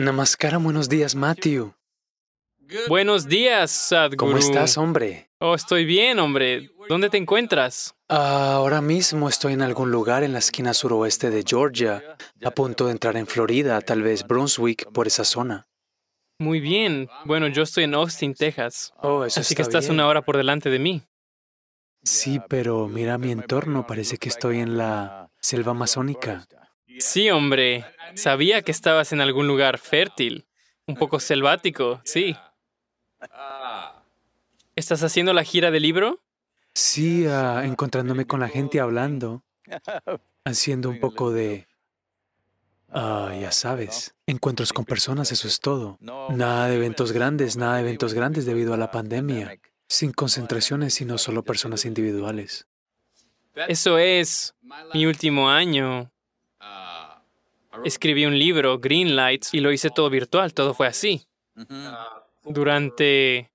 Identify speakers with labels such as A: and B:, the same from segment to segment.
A: Namaskara, buenos días, Matthew.
B: Buenos días, Sadhguru.
A: ¿Cómo estás, hombre?
B: Oh, estoy bien, hombre. ¿Dónde te encuentras?
A: Ahora mismo estoy en algún lugar en la esquina suroeste de Georgia, a punto de entrar en Florida, tal vez Brunswick, por esa zona.
B: Muy bien. Bueno, yo estoy en Austin, Texas.
A: Oh, eso
B: Así que
A: está
B: estás
A: bien.
B: una hora por delante de mí.
A: Sí, pero mira mi entorno, parece que estoy en la selva amazónica.
B: Sí, hombre. Sabía que estabas en algún lugar fértil. Un poco selvático, sí. ¿Estás haciendo la gira del libro?
A: Sí, ah, encontrándome con la gente hablando, haciendo un poco de... ah, ya sabes, encuentros con personas, eso es todo. Nada de eventos grandes, nada de eventos grandes debido a la pandemia. Sin concentraciones, sino solo personas individuales.
B: Eso es mi último año. Escribí un libro, Green Lights, y lo hice todo virtual, todo fue así. Durante,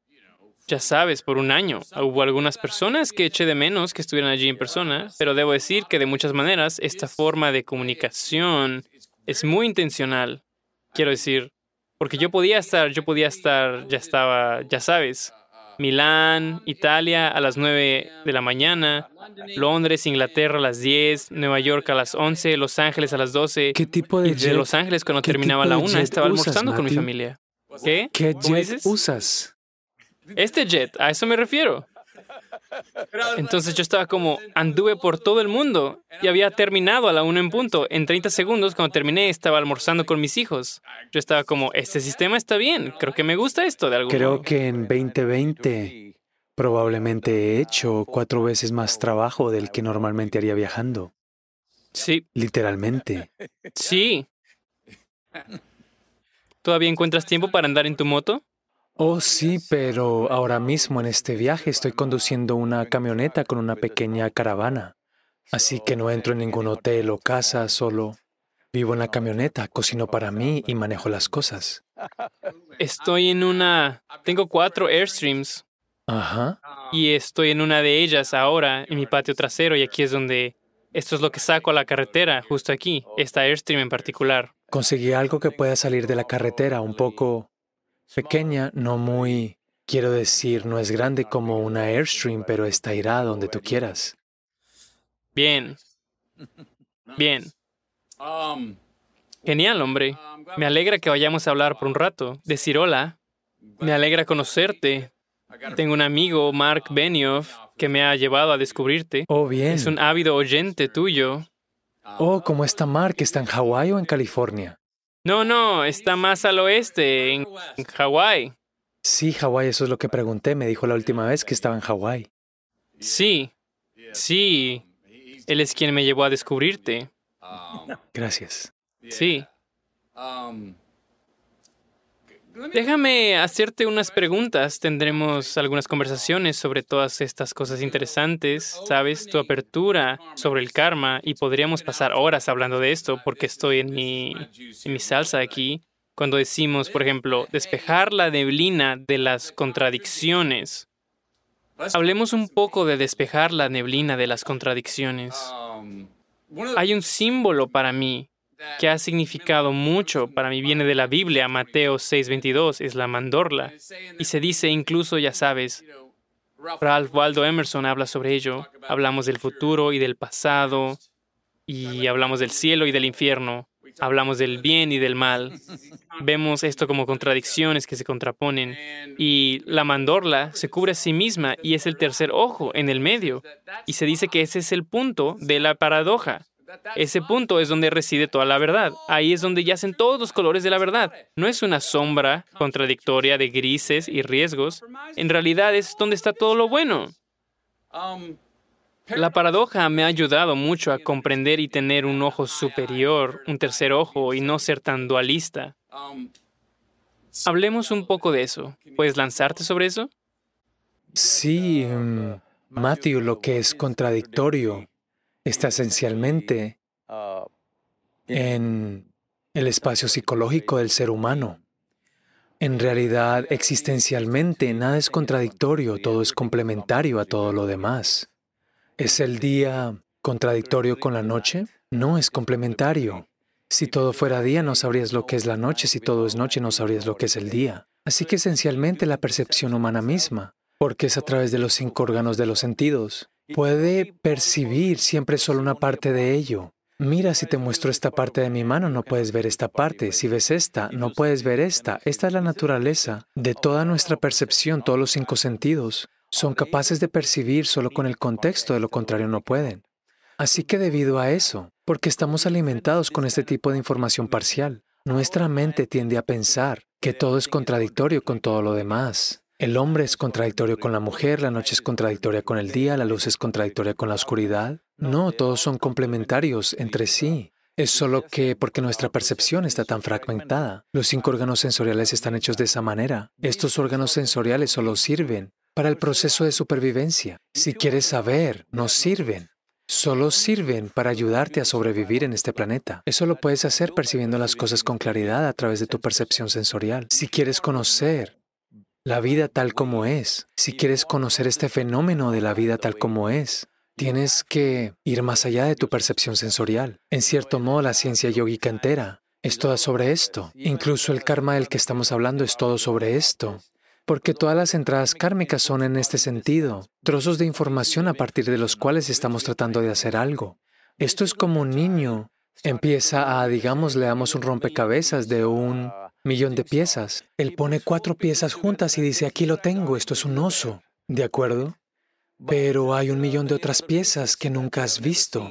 B: ya sabes, por un año. Hubo algunas personas que eché de menos que estuvieran allí en persona, pero debo decir que de muchas maneras esta forma de comunicación es muy intencional. Quiero decir, porque yo podía estar, yo podía estar, ya estaba, ya sabes, Milán, Italia a las 9 de la mañana, Londres, Inglaterra a las 10, Nueva York a las 11, Los Ángeles a las 12.
A: ¿Qué tipo de
B: Y de
A: jet,
B: Los Ángeles cuando terminaba la una
A: jet
B: estaba
A: usas,
B: almorzando con mi familia. ¿Qué?
A: ¿Qué
B: ¿Cómo
A: jet
B: dices?
A: usas?
B: Este jet, a eso me refiero. Entonces yo estaba como, anduve por todo el mundo y había terminado a la una en punto. En 30 segundos, cuando terminé, estaba almorzando con mis hijos. Yo estaba como, este sistema está bien, creo que me gusta esto de algún
A: Creo
B: modo.
A: que en 2020 probablemente he hecho cuatro veces más trabajo del que normalmente haría viajando.
B: Sí,
A: Literalmente.
B: sí. ¿Todavía encuentras tiempo para andar en tu moto?
A: Oh, sí, pero ahora mismo en este viaje estoy conduciendo una camioneta con una pequeña caravana. Así que no entro en ningún hotel o casa, solo vivo en la camioneta, cocino para mí y manejo las cosas.
B: Estoy en una... Tengo cuatro Airstreams
A: Ajá.
B: y estoy en una de ellas ahora, en mi patio trasero, y aquí es donde... Esto es lo que saco a la carretera, justo aquí, esta Airstream en particular.
A: Conseguí algo que pueda salir de la carretera un poco pequeña, no muy, quiero decir, no es grande como una Airstream, pero está irá donde tú quieras.
B: Bien. Bien. Genial, hombre. Me alegra que vayamos a hablar por un rato. Decir hola. Me alegra conocerte. Tengo un amigo, Mark Benioff, que me ha llevado a descubrirte.
A: Oh, bien.
B: Es un ávido oyente tuyo.
A: Oh, ¿cómo está Mark? ¿Está en Hawái o en California?
B: No, no, está más al oeste, en en Hawái.
A: Sí, Hawái, eso es lo que pregunté. Me dijo la última vez que estaba en Hawái.
B: Sí, sí. Él es quien me llevó a descubrirte.
A: Gracias.
B: Sí. Déjame hacerte unas preguntas. Tendremos algunas conversaciones sobre todas estas cosas interesantes. Sabes, tu apertura sobre el karma y podríamos pasar horas hablando de esto porque estoy en mi, en mi salsa aquí. Cuando decimos, por ejemplo, despejar la neblina de las contradicciones. Hablemos un poco de despejar la neblina de las contradicciones. Hay un símbolo para mí que ha significado mucho para mí. Viene de la Biblia, Mateo 6:22, es la mandorla. Y se dice incluso, ya sabes, Ralph Waldo Emerson habla sobre ello. Hablamos del futuro y del pasado, y hablamos del cielo y del infierno. Hablamos del bien y del mal. Vemos esto como contradicciones que se contraponen. Y la mandorla se cubre a sí misma y es el tercer ojo en el medio. Y se dice que ese es el punto de la paradoja. Ese punto es donde reside toda la verdad. Ahí es donde yacen todos los colores de la verdad. No es una sombra contradictoria de grises y riesgos. En realidad es donde está todo lo bueno. La paradoja me ha ayudado mucho a comprender y tener un ojo superior, un tercer ojo, y no ser tan dualista. Hablemos un poco de eso. ¿Puedes lanzarte sobre eso?
A: Sí, mm, Matthew, lo que es contradictorio está esencialmente en el espacio psicológico del ser humano. En realidad, existencialmente, nada es contradictorio, todo es complementario a todo lo demás. ¿Es el día contradictorio con la noche? No es complementario. Si todo fuera día, no sabrías lo que es la noche. Si todo es noche, no sabrías lo que es el día. Así que esencialmente la percepción humana misma, porque es a través de los cinco órganos de los sentidos, puede percibir siempre solo una parte de ello. Mira, si te muestro esta parte de mi mano, no puedes ver esta parte. Si ves esta, no puedes ver esta. Esta es la naturaleza de toda nuestra percepción, todos los cinco sentidos. Son capaces de percibir solo con el contexto, de lo contrario no pueden. Así que debido a eso, porque estamos alimentados con este tipo de información parcial, nuestra mente tiende a pensar que todo es contradictorio con todo lo demás. El hombre es contradictorio con la mujer, la noche es contradictoria con el día, la luz es contradictoria con la oscuridad. No, todos son complementarios entre sí. Es solo que porque nuestra percepción está tan fragmentada, los cinco órganos sensoriales están hechos de esa manera. Estos órganos sensoriales solo sirven para el proceso de supervivencia. Si quieres saber, no sirven. Solo sirven para ayudarte a sobrevivir en este planeta. Eso lo puedes hacer percibiendo las cosas con claridad a través de tu percepción sensorial. Si quieres conocer la vida tal como es, si quieres conocer este fenómeno de la vida tal como es, tienes que ir más allá de tu percepción sensorial. En cierto modo, la ciencia yógica entera es toda sobre esto. Incluso el karma del que estamos hablando es todo sobre esto. Porque todas las entradas kármicas son en este sentido, trozos de información a partir de los cuales estamos tratando de hacer algo. Esto es como un niño empieza a, digamos, le damos un rompecabezas de un millón de piezas. Él pone cuatro piezas juntas y dice, aquí lo tengo, esto es un oso. ¿De acuerdo? Pero hay un millón de otras piezas que nunca has visto.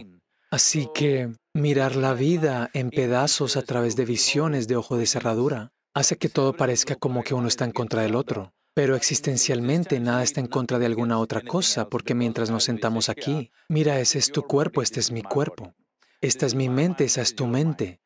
A: Así que mirar la vida en pedazos a través de visiones de ojo de cerradura hace que todo parezca como que uno está en contra del otro. Pero existencialmente nada está en contra de alguna otra cosa, porque mientras nos sentamos aquí, mira, ese es tu cuerpo, este es mi cuerpo. Esta es mi mente, esa es tu mente.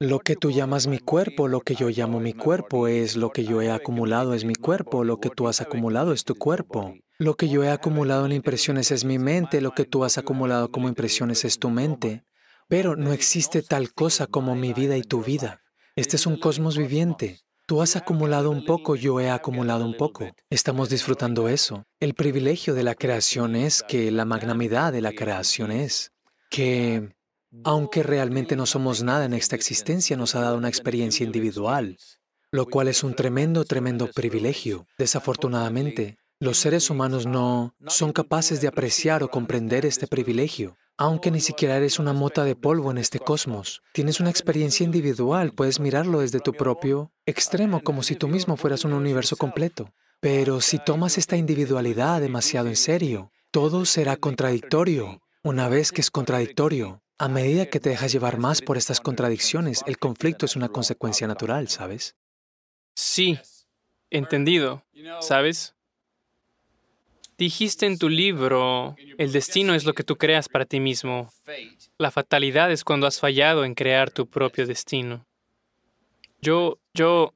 A: Lo que tú llamas mi cuerpo, lo que yo llamo mi cuerpo, es lo que yo he acumulado es mi cuerpo, lo que tú has acumulado es tu cuerpo. Lo que yo he acumulado en impresiones es mi mente, lo que tú has acumulado como impresiones es tu mente. Pero no existe tal cosa como mi vida y tu vida. Este es un cosmos viviente. Tú has acumulado un poco, yo he acumulado un poco. Estamos disfrutando eso. El privilegio de la creación es que la magnanimidad de la creación es que aunque realmente no somos nada en esta existencia, nos ha dado una experiencia individual, lo cual es un tremendo, tremendo privilegio. Desafortunadamente, los seres humanos no son capaces de apreciar o comprender este privilegio. Aunque ni siquiera eres una mota de polvo en este cosmos, tienes una experiencia individual, puedes mirarlo desde tu propio extremo, como si tú mismo fueras un universo completo. Pero si tomas esta individualidad demasiado en serio, todo será contradictorio. Una vez que es contradictorio, a medida que te dejas llevar más por estas contradicciones, el conflicto es una consecuencia natural, ¿sabes?
B: Sí, entendido, ¿sabes? Dijiste en tu libro, el destino es lo que tú creas para ti mismo. La fatalidad es cuando has fallado en crear tu propio destino. Yo, yo,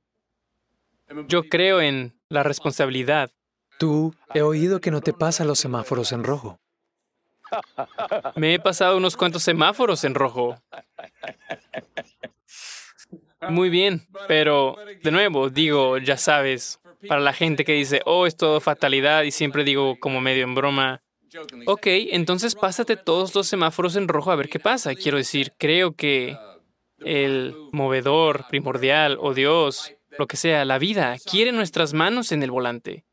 B: yo creo en la responsabilidad.
A: Tú, he oído que no te pasa los semáforos en rojo.
B: Me he pasado unos cuantos semáforos en rojo. Muy bien, pero de nuevo, digo, ya sabes, para la gente que dice, oh, es todo fatalidad, y siempre digo como medio en broma, ok, entonces pásate todos los semáforos en rojo a ver qué pasa. Quiero decir, creo que el movedor primordial o Dios, lo que sea, la vida, quiere nuestras manos en el volante.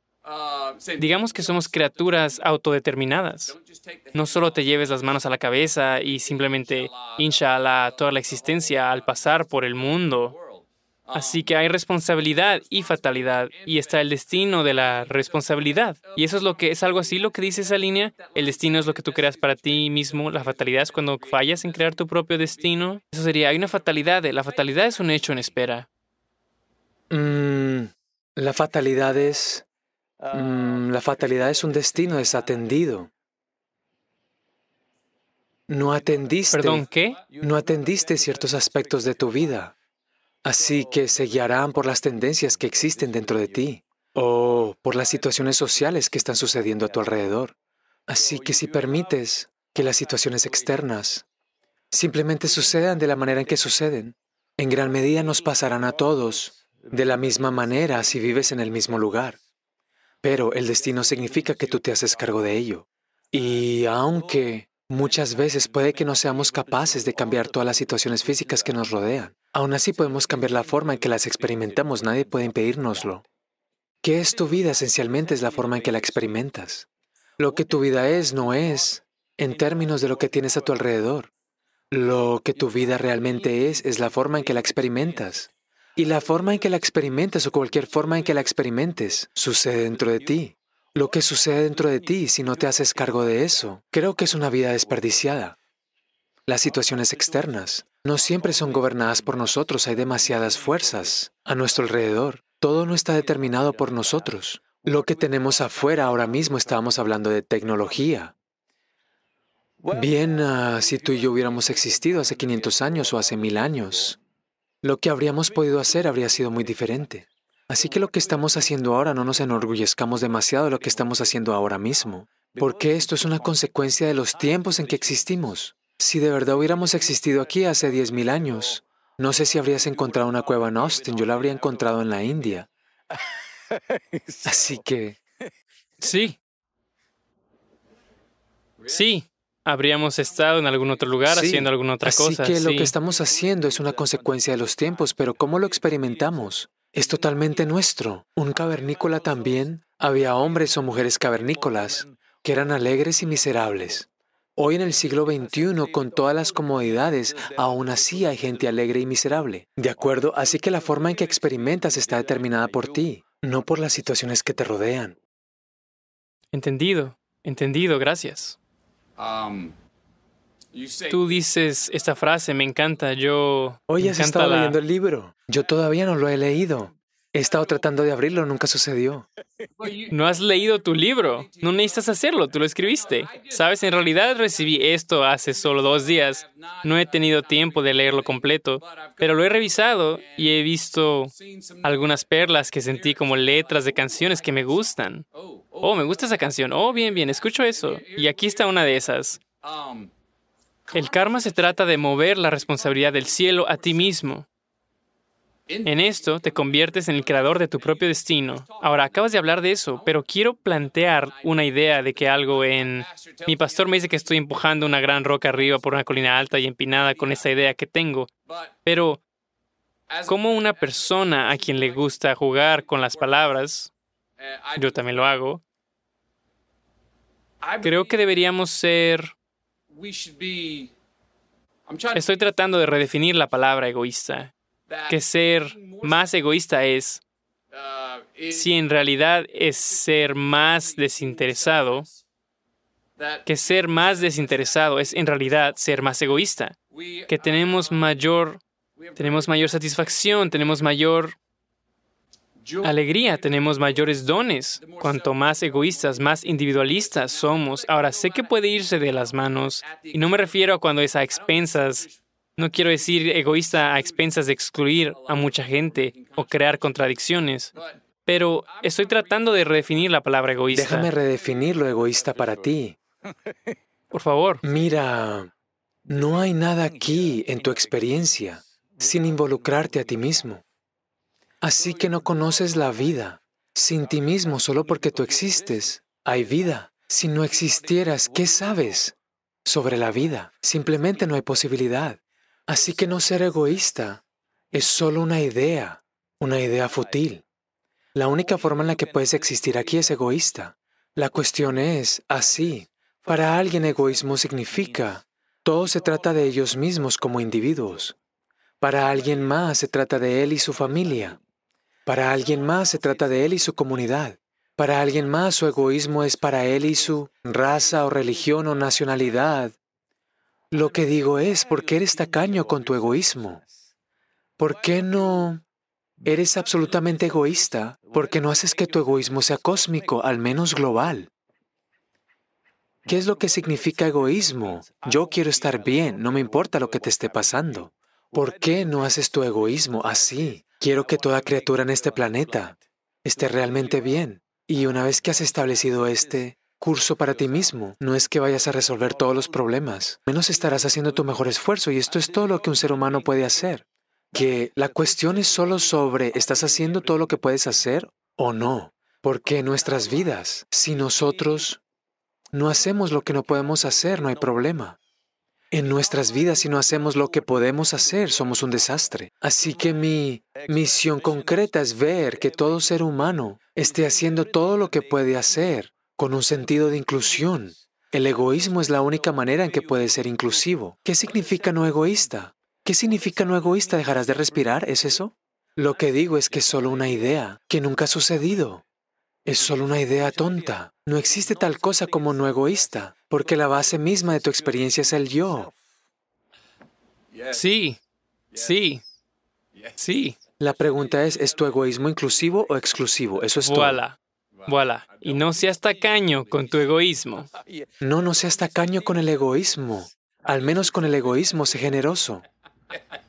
B: Digamos que somos criaturas autodeterminadas. No solo te lleves las manos a la cabeza y simplemente, inshallah, toda la existencia al pasar por el mundo. Así que hay responsabilidad y fatalidad, y está el destino de la responsabilidad. Y eso es lo que es algo así lo que dice esa línea. El destino es lo que tú creas para ti mismo. La fatalidad es cuando fallas en crear tu propio destino. Eso sería, hay una fatalidad. La fatalidad es un hecho en espera.
A: Mm, la fatalidad es Mm, la fatalidad es un destino desatendido. No atendiste.
B: ¿Perdón, qué?
A: No atendiste ciertos aspectos de tu vida. Así que se guiarán por las tendencias que existen dentro de ti o por las situaciones sociales que están sucediendo a tu alrededor. Así que si permites que las situaciones externas simplemente sucedan de la manera en que suceden, en gran medida nos pasarán a todos de la misma manera si vives en el mismo lugar. Pero el destino significa que tú te haces cargo de ello. Y aunque Muchas veces puede que no seamos capaces de cambiar todas las situaciones físicas que nos rodean. Aún así podemos cambiar la forma en que las experimentamos, nadie puede impedírnoslo. ¿Qué es tu vida? Esencialmente es la forma en que la experimentas. Lo que tu vida es no es en términos de lo que tienes a tu alrededor. Lo que tu vida realmente es es la forma en que la experimentas. Y la forma en que la experimentas o cualquier forma en que la experimentes sucede dentro de ti. Lo que sucede dentro de ti si no te haces cargo de eso, creo que es una vida desperdiciada. Las situaciones externas no siempre son gobernadas por nosotros, hay demasiadas fuerzas a nuestro alrededor. Todo no está determinado por nosotros. Lo que tenemos afuera ahora mismo, estábamos hablando de tecnología. Bien, ah, si tú y yo hubiéramos existido hace 500 años o hace mil años, lo que habríamos podido hacer habría sido muy diferente. Así que lo que estamos haciendo ahora no nos enorgullezcamos demasiado de lo que estamos haciendo ahora mismo, porque esto es una consecuencia de los tiempos en que existimos. Si de verdad hubiéramos existido aquí hace 10.000 años, no sé si habrías encontrado una cueva en Austin, yo la habría encontrado en la India. Así que...
B: Sí. Sí, habríamos estado en algún otro lugar haciendo alguna otra cosa.
A: Así que lo que estamos haciendo es una consecuencia de los tiempos, pero ¿cómo lo experimentamos? Es totalmente nuestro. Un cavernícola también. Había hombres o mujeres cavernícolas que eran alegres y miserables. Hoy en el siglo XXI, con todas las comodidades, aún así hay gente alegre y miserable. ¿De acuerdo? Así que la forma en que experimentas está determinada por ti, no por las situaciones que te rodean.
B: Entendido, entendido, gracias. Tú dices esta frase, me encanta, yo...
A: Hoy has estado leyendo el libro. Yo todavía no lo he leído. He estado tratando de abrirlo, nunca sucedió.
B: No has leído tu libro. No necesitas hacerlo, tú lo escribiste. Sabes, en realidad recibí esto hace solo dos días. No he tenido tiempo de leerlo completo, pero lo he revisado y he visto algunas perlas que sentí como letras de canciones que me gustan. Oh, me gusta esa canción. Oh, bien, bien, escucho eso. Y aquí está una de esas. El karma se trata de mover la responsabilidad del cielo a ti mismo. En esto te conviertes en el creador de tu propio destino. Ahora, acabas de hablar de eso, pero quiero plantear una idea de que algo en... Mi pastor me dice que estoy empujando una gran roca arriba por una colina alta y empinada con esa idea que tengo. Pero, como una persona a quien le gusta jugar con las palabras, yo también lo hago, creo que deberíamos ser... Estoy tratando de redefinir la palabra egoísta que ser más egoísta es, si en realidad es ser más desinteresado, que ser más desinteresado es en realidad ser más egoísta, que tenemos mayor, tenemos mayor satisfacción, tenemos mayor alegría, tenemos mayores dones. Cuanto más egoístas, más individualistas somos. Ahora, sé que puede irse de las manos, y no me refiero a cuando es a expensas no quiero decir egoísta a expensas de excluir a mucha gente o crear contradicciones, pero estoy tratando de redefinir la palabra egoísta.
A: Déjame redefinir lo egoísta para ti.
B: Por favor.
A: Mira, no hay nada aquí en tu experiencia sin involucrarte a ti mismo. Así que no conoces la vida. Sin ti mismo, solo porque tú existes, hay vida. Si no existieras, ¿qué sabes sobre la vida? Simplemente no hay posibilidad. Así que no ser egoísta es solo una idea, una idea fútil. La única forma en la que puedes existir aquí es egoísta. La cuestión es, así, para alguien egoísmo significa, todo se trata de ellos mismos como individuos. Para alguien más se trata de él y su familia. Para alguien más se trata de él y su comunidad. Para alguien más su egoísmo es para él y su raza o religión o nacionalidad lo que digo es, ¿por qué eres tacaño con tu egoísmo? ¿Por qué no eres absolutamente egoísta? ¿Por qué no haces que tu egoísmo sea cósmico, al menos global? ¿Qué es lo que significa egoísmo? Yo quiero estar bien, no me importa lo que te esté pasando. ¿Por qué no haces tu egoísmo así? Quiero que toda criatura en este planeta esté realmente bien. Y una vez que has establecido este, curso para ti mismo. No es que vayas a resolver todos los problemas, menos estarás haciendo tu mejor esfuerzo y esto es todo lo que un ser humano puede hacer. Que la cuestión es solo sobre, ¿estás haciendo todo lo que puedes hacer o no? Porque nuestras vidas, si nosotros no hacemos lo que no podemos hacer, no hay problema. En nuestras vidas, si no hacemos lo que podemos hacer, somos un desastre. Así que mi misión concreta es ver que todo ser humano esté haciendo todo lo que puede hacer con un sentido de inclusión. El egoísmo es la única manera en que puede ser inclusivo. ¿Qué significa no egoísta? ¿Qué significa no egoísta? ¿Dejarás de respirar? ¿Es eso? Lo que digo es que es solo una idea, que nunca ha sucedido. Es solo una idea tonta. No existe tal cosa como no egoísta, porque la base misma de tu experiencia es el yo.
B: Sí, sí, sí.
A: La pregunta es, ¿es tu egoísmo inclusivo o exclusivo? Eso es todo.
B: Voilà, voilà. Y no seas tacaño con tu egoísmo.
A: No, no seas tacaño con el egoísmo. Al menos con el egoísmo, sé generoso.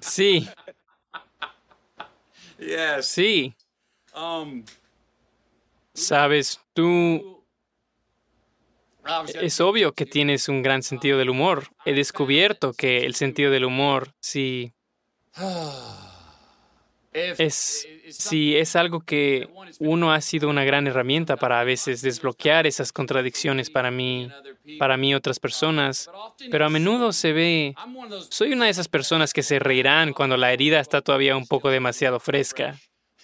B: Sí. Sí. Sabes, tú... Es obvio que tienes un gran sentido del humor. He descubierto que el sentido del humor, sí... Es, sí, es algo que uno ha sido una gran herramienta para a veces desbloquear esas contradicciones para mí, para mí otras personas, pero a menudo se ve, soy una de esas personas que se reirán cuando la herida está todavía un poco demasiado fresca.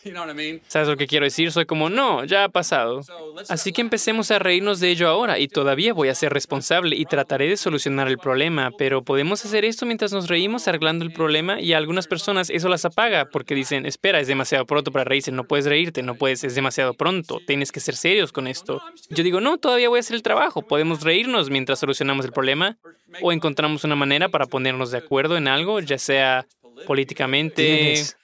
B: ¿Sabes lo que quiero decir? Soy como, no, ya ha pasado. Así que empecemos a reírnos de ello ahora y todavía voy a ser responsable y trataré de solucionar el problema, pero podemos hacer esto mientras nos reímos arreglando el problema y a algunas personas eso las apaga porque dicen, espera, es demasiado pronto para reírse, no puedes reírte, no puedes, es demasiado pronto, tienes que ser serios con esto. Yo digo, no, todavía voy a hacer el trabajo, podemos reírnos mientras solucionamos el problema o encontramos una manera para ponernos de acuerdo en algo, ya sea políticamente...
A: Tienes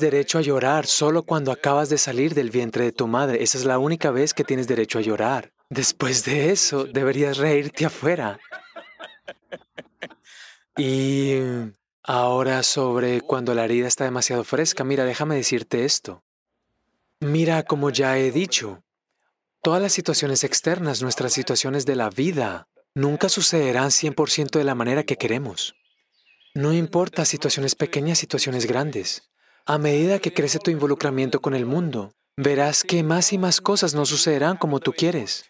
A: derecho a llorar solo cuando acabas de salir del vientre de tu madre. Esa es la única vez que tienes derecho a llorar. Después de eso, deberías reírte afuera. Y ahora sobre cuando la herida está demasiado fresca, mira, déjame decirte esto. Mira, como ya he dicho, todas las situaciones externas, nuestras situaciones de la vida, nunca sucederán 100% de la manera que queremos. No importa situaciones pequeñas, situaciones grandes. A medida que crece tu involucramiento con el mundo, verás que más y más cosas no sucederán como tú quieres.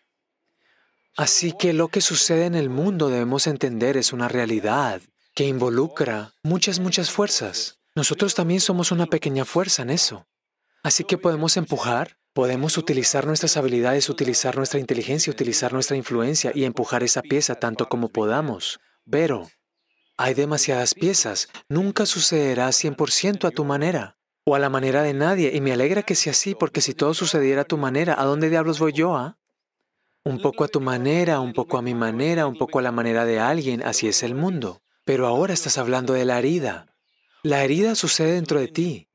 A: Así que lo que sucede en el mundo debemos entender es una realidad que involucra muchas, muchas fuerzas. Nosotros también somos una pequeña fuerza en eso. Así que podemos empujar, podemos utilizar nuestras habilidades, utilizar nuestra inteligencia, utilizar nuestra influencia y empujar esa pieza tanto como podamos. Pero hay demasiadas piezas. Nunca sucederá 100% a tu manera o a la manera de nadie. Y me alegra que sea así, porque si todo sucediera a tu manera, ¿a dónde diablos voy yo? Ah? Un poco a tu manera, un poco a mi manera, un poco a la manera de alguien. Así es el mundo. Pero ahora estás hablando de la herida. La herida sucede dentro de ti.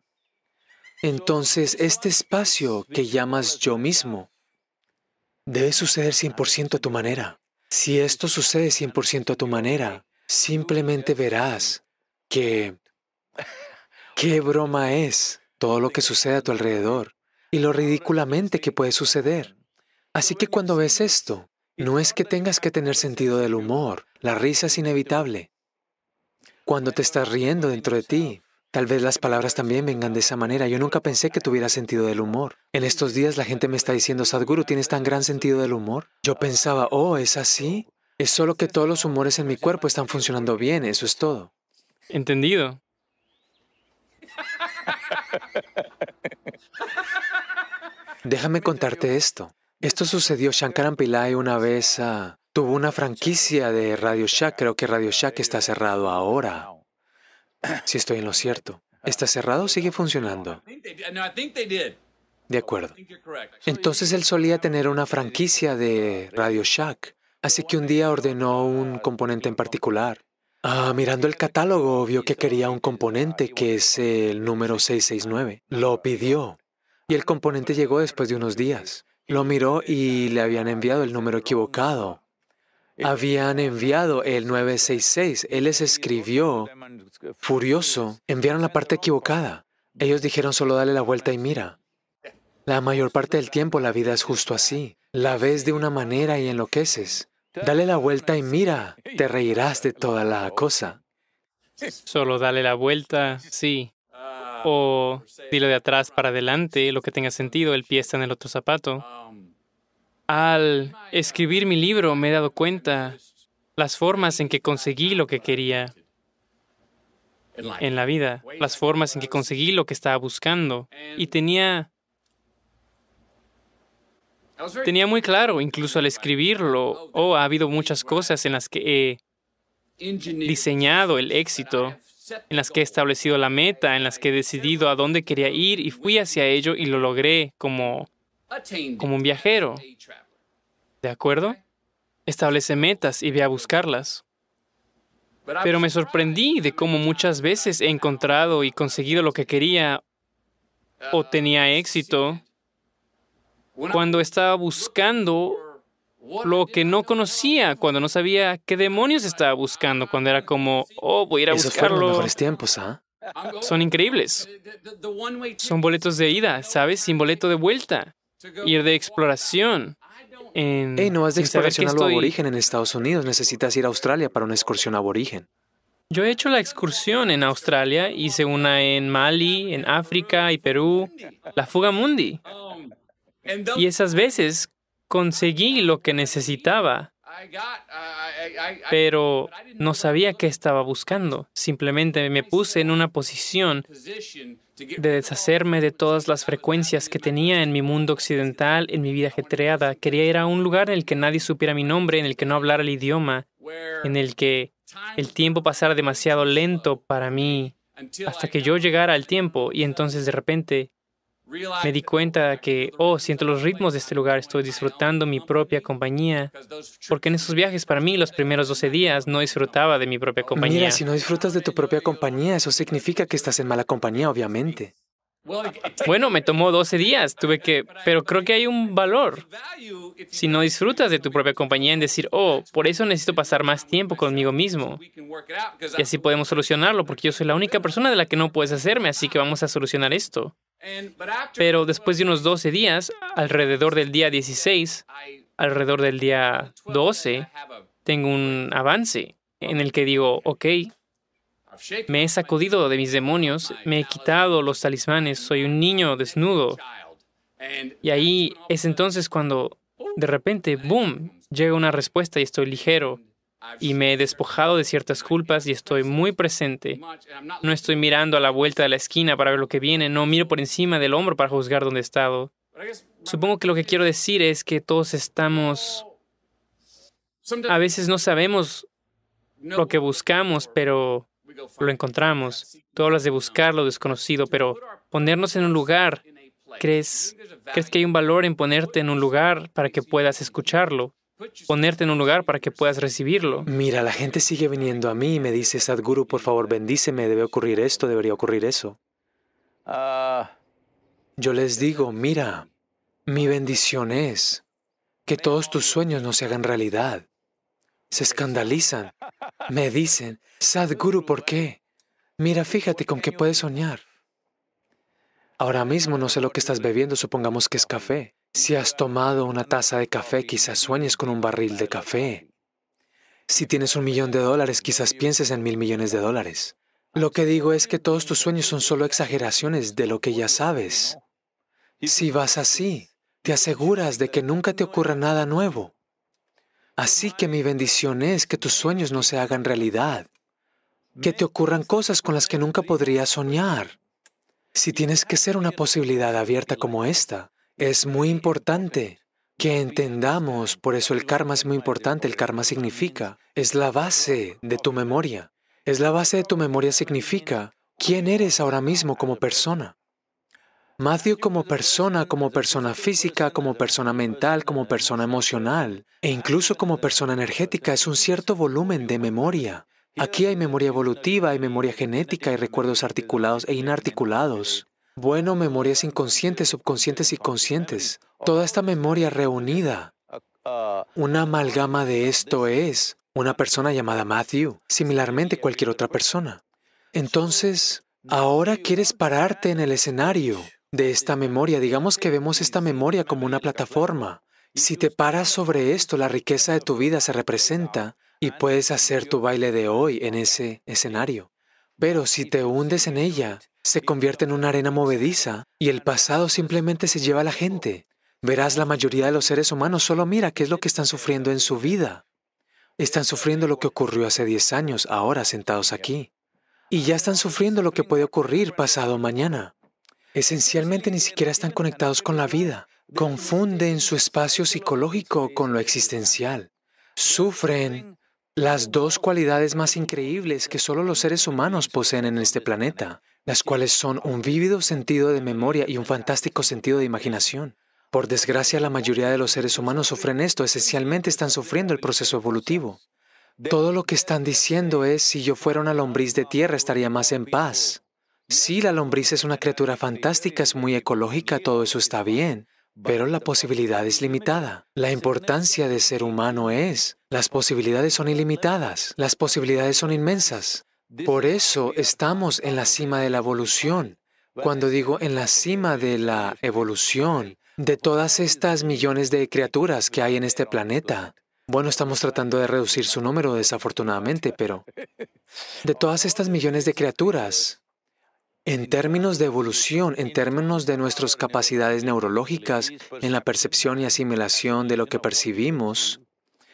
A: Entonces, este espacio que llamas yo mismo debe suceder 100% a tu manera. Si esto sucede 100% a tu manera, simplemente verás que qué broma es todo lo que sucede a tu alrededor y lo ridículamente que puede suceder. Así que cuando ves esto, no es que tengas que tener sentido del humor, la risa es inevitable. Cuando te estás riendo dentro de ti, tal vez las palabras también vengan de esa manera. Yo nunca pensé que tuviera sentido del humor. En estos días la gente me está diciendo, Sadhguru, ¿tienes tan gran sentido del humor? Yo pensaba, oh, ¿es así? Es solo que todos los humores en mi cuerpo están funcionando bien, eso es todo.
B: Entendido.
A: Déjame contarte esto. Esto sucedió, Shankaran Pillai una vez ah, tuvo una franquicia de Radio Shack, creo que Radio Shack está cerrado ahora. Si estoy en lo cierto. ¿Está cerrado o sigue funcionando? De acuerdo. Entonces él solía tener una franquicia de Radio Shack. Así que un día ordenó un componente en particular. Ah, mirando el catálogo, vio que quería un componente que es el número 669. Lo pidió y el componente llegó después de unos días. Lo miró y le habían enviado el número equivocado. Habían enviado el 966. Él les escribió, furioso, enviaron la parte equivocada. Ellos dijeron solo dale la vuelta y mira. La mayor parte del tiempo la vida es justo así. La ves de una manera y enloqueces. Dale la vuelta y mira, te reirás de toda la cosa.
B: Solo dale la vuelta, sí. O dilo de atrás para adelante, lo que tenga sentido, el pie está en el otro zapato. Al escribir mi libro me he dado cuenta las formas en que conseguí lo que quería en la vida, las formas en que conseguí lo que estaba buscando. Y tenía, tenía muy claro, incluso al escribirlo, oh, ha habido muchas cosas en las que he diseñado el éxito, en las que he establecido la meta, en las que he decidido a dónde quería ir y fui hacia ello y lo logré como, como un viajero. ¿De acuerdo? Establece metas y ve a buscarlas. Pero me sorprendí de cómo muchas veces he encontrado y conseguido lo que quería o tenía éxito cuando estaba buscando lo que no conocía, cuando no sabía qué demonios estaba buscando, cuando era como, oh, voy a ir a buscarlo.
A: los mejores tiempos, ¿ah?
B: Son increíbles. Son boletos de ida, ¿sabes? Sin boleto de vuelta. Ir de exploración. En,
A: no vas de exploración al aborigen en Estados Unidos. Necesitas ir a Australia para una excursión aborigen.
B: Yo he hecho la excursión en Australia, hice una en Mali, en África y Perú, la Fuga Mundi. Y esas veces conseguí lo que necesitaba, pero no sabía qué estaba buscando. Simplemente me puse en una posición de deshacerme de todas las frecuencias que tenía en mi mundo occidental, en mi vida ajetreada. Quería ir a un lugar en el que nadie supiera mi nombre, en el que no hablara el idioma, en el que el tiempo pasara demasiado lento para mí, hasta que yo llegara al tiempo y entonces de repente me di cuenta que, oh, siento los ritmos de este lugar, estoy disfrutando mi propia compañía, porque en esos viajes para mí los primeros 12 días no disfrutaba de mi propia compañía.
A: Mira, si no disfrutas de tu propia compañía, eso significa que estás en mala compañía, obviamente.
B: Bueno, me tomó 12 días, tuve que, pero creo que hay un valor. Si no disfrutas de tu propia compañía en decir, oh, por eso necesito pasar más tiempo conmigo mismo. Y así podemos solucionarlo, porque yo soy la única persona de la que no puedes hacerme, así que vamos a solucionar esto. Pero después de unos 12 días, alrededor del día 16, alrededor del día 12, tengo un avance en el que digo, ok, me he sacudido de mis demonios, me he quitado los talismanes, soy un niño desnudo. Y ahí es entonces cuando de repente, boom, llega una respuesta y estoy ligero y me he despojado de ciertas culpas y estoy muy presente. No estoy mirando a la vuelta de la esquina para ver lo que viene, no miro por encima del hombro para juzgar dónde he estado. Supongo que lo que quiero decir es que todos estamos... A veces no sabemos lo que buscamos, pero lo encontramos. Tú hablas de buscar lo desconocido, pero ponernos en un lugar, ¿crees, ¿crees que hay un valor en ponerte en un lugar para que puedas escucharlo? Ponerte en un lugar para que puedas recibirlo.
A: Mira, la gente sigue viniendo a mí y me dice, Sadhguru, por favor, bendíceme, debe ocurrir esto, debería ocurrir eso. Ah. Yo les digo, mira, mi bendición es que todos tus sueños no se hagan realidad. Se escandalizan. Me dicen, Sadhguru, ¿por qué? Mira, fíjate con qué puedes soñar. Ahora mismo no sé lo que estás bebiendo, supongamos que es café. Si has tomado una taza de café, quizás sueñes con un barril de café. Si tienes un millón de dólares, quizás pienses en mil millones de dólares. Lo que digo es que todos tus sueños son solo exageraciones de lo que ya sabes. Si vas así, te aseguras de que nunca te ocurra nada nuevo. Así que mi bendición es que tus sueños no se hagan realidad, que te ocurran cosas con las que nunca podrías soñar. Si tienes que ser una posibilidad abierta como esta, es muy importante que entendamos, por eso el karma es muy importante, el karma significa, es la base de tu memoria. Es la base de tu memoria significa quién eres ahora mismo como persona. Matthew como persona, como persona física, como persona mental, como persona emocional e incluso como persona energética es un cierto volumen de memoria. Aquí hay memoria evolutiva, hay memoria genética, hay recuerdos articulados e inarticulados. Bueno, memorias inconscientes, subconscientes y conscientes. Toda esta memoria reunida. Una amalgama de esto es una persona llamada Matthew, similarmente cualquier otra persona. Entonces, ahora quieres pararte en el escenario de esta memoria. Digamos que vemos esta memoria como una plataforma. Si te paras sobre esto, la riqueza de tu vida se representa y puedes hacer tu baile de hoy en ese escenario. Pero si te hundes en ella, se convierte en una arena movediza y el pasado simplemente se lleva a la gente. verás la mayoría de los seres humanos, solo mira qué es lo que están sufriendo en su vida. Están sufriendo lo que ocurrió hace 10 años, ahora sentados aquí. Y ya están sufriendo lo que puede ocurrir pasado mañana. Esencialmente ni siquiera están conectados con la vida. Confunden su espacio psicológico con lo existencial. Sufren las dos cualidades más increíbles que solo los seres humanos poseen en este planeta, las cuales son un vívido sentido de memoria y un fantástico sentido de imaginación. Por desgracia, la mayoría de los seres humanos sufren esto, esencialmente están sufriendo el proceso evolutivo. Todo lo que están diciendo es, si yo fuera una lombriz de tierra, estaría más en paz. Sí, la lombriz es una criatura fantástica, es muy ecológica, todo eso está bien, pero la posibilidad es limitada. La importancia de ser humano es, las posibilidades son ilimitadas, las posibilidades son inmensas. Por eso estamos en la cima de la evolución. Cuando digo en la cima de la evolución, de todas estas millones de criaturas que hay en este planeta, bueno, estamos tratando de reducir su número desafortunadamente, pero de todas estas millones de criaturas, en términos de evolución, en términos de nuestras capacidades neurológicas, en la percepción y asimilación de lo que percibimos,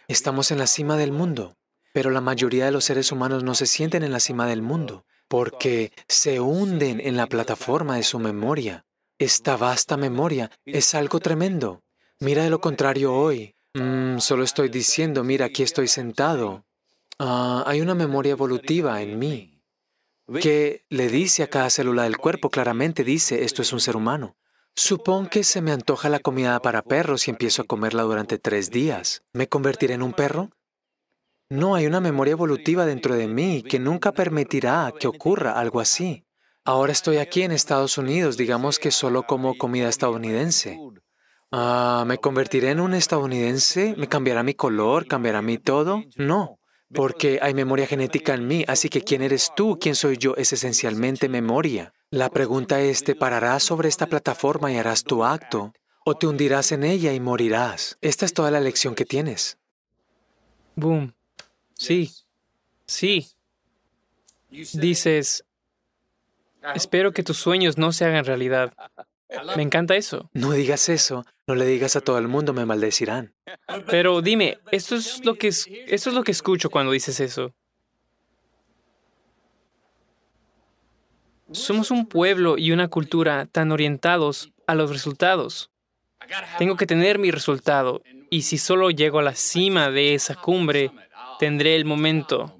A: estamos en la cima del mundo. Pero la mayoría de los seres humanos no se sienten en la cima del mundo porque se hunden en la plataforma de su memoria. Esta vasta memoria es algo tremendo. Mira de lo contrario hoy. Mm, solo estoy diciendo, mira, aquí estoy sentado. Ah, hay una memoria evolutiva en mí que le dice a cada célula del cuerpo, claramente dice, esto es un ser humano. Supón que se me antoja la comida para perros y empiezo a comerla durante tres días. ¿Me convertiré en un perro? No, hay una memoria evolutiva dentro de mí que nunca permitirá que ocurra algo así. Ahora estoy aquí en Estados Unidos, digamos que solo como comida estadounidense. Ah, ¿Me convertiré en un estadounidense? ¿Me cambiará mi color? ¿Cambiará mi todo? No, porque hay memoria genética en mí, así que ¿quién eres tú? ¿Quién soy yo? Es esencialmente memoria. La pregunta es, ¿te pararás sobre esta plataforma y harás tu acto? ¿O te hundirás en ella y morirás? Esta es toda la lección que tienes.
B: Boom. Sí. Sí. Dices, Espero que tus sueños no se hagan realidad. Me encanta eso.
A: No digas eso. No le digas a todo el mundo, me maldecirán.
B: Pero dime, esto es lo que es, esto es lo que escucho cuando dices eso. Somos un pueblo y una cultura tan orientados a los resultados. Tengo que tener mi resultado y si solo llego a la cima de esa cumbre, tendré el momento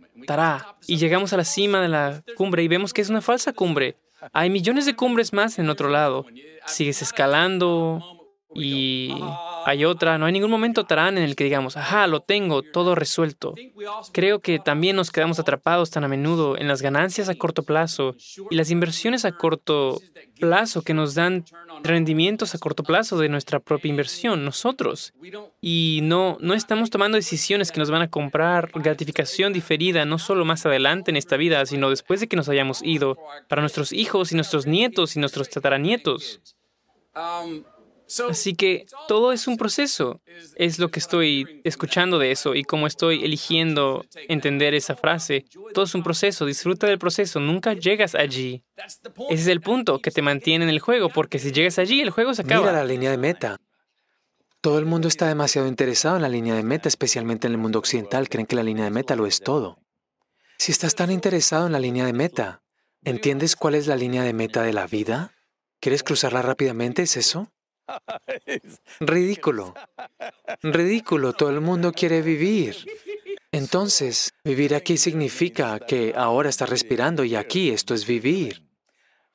B: y llegamos a la cima de la cumbre y vemos que es una falsa cumbre. Hay millones de cumbres más en otro lado. Sigues escalando y hay otra. No hay ningún momento tarán en el que digamos, ajá, lo tengo, todo resuelto. Creo que también nos quedamos atrapados tan a menudo en las ganancias a corto plazo y las inversiones a corto plazo que nos dan rendimientos a corto plazo de nuestra propia inversión, nosotros. Y no, no estamos tomando decisiones que nos van a comprar gratificación diferida, no solo más adelante en esta vida, sino después de que nos hayamos ido, para nuestros hijos y nuestros nietos y nuestros tataranietos. Así que todo es un proceso. Es lo que estoy escuchando de eso y cómo estoy eligiendo entender esa frase. Todo es un proceso. Disfruta del proceso. Nunca llegas allí. Ese es el punto que te mantiene en el juego, porque si llegas allí, el juego se acaba.
A: Mira la línea de meta. Todo el mundo está demasiado interesado en la línea de meta, especialmente en el mundo occidental. Creen que la línea de meta lo es todo. Si estás tan interesado en la línea de meta, ¿entiendes cuál es la línea de meta de la vida? ¿Quieres cruzarla rápidamente? ¿Es eso? Ridículo. Ridículo. Todo el mundo quiere vivir. Entonces, vivir aquí significa que ahora estás respirando y aquí esto es vivir.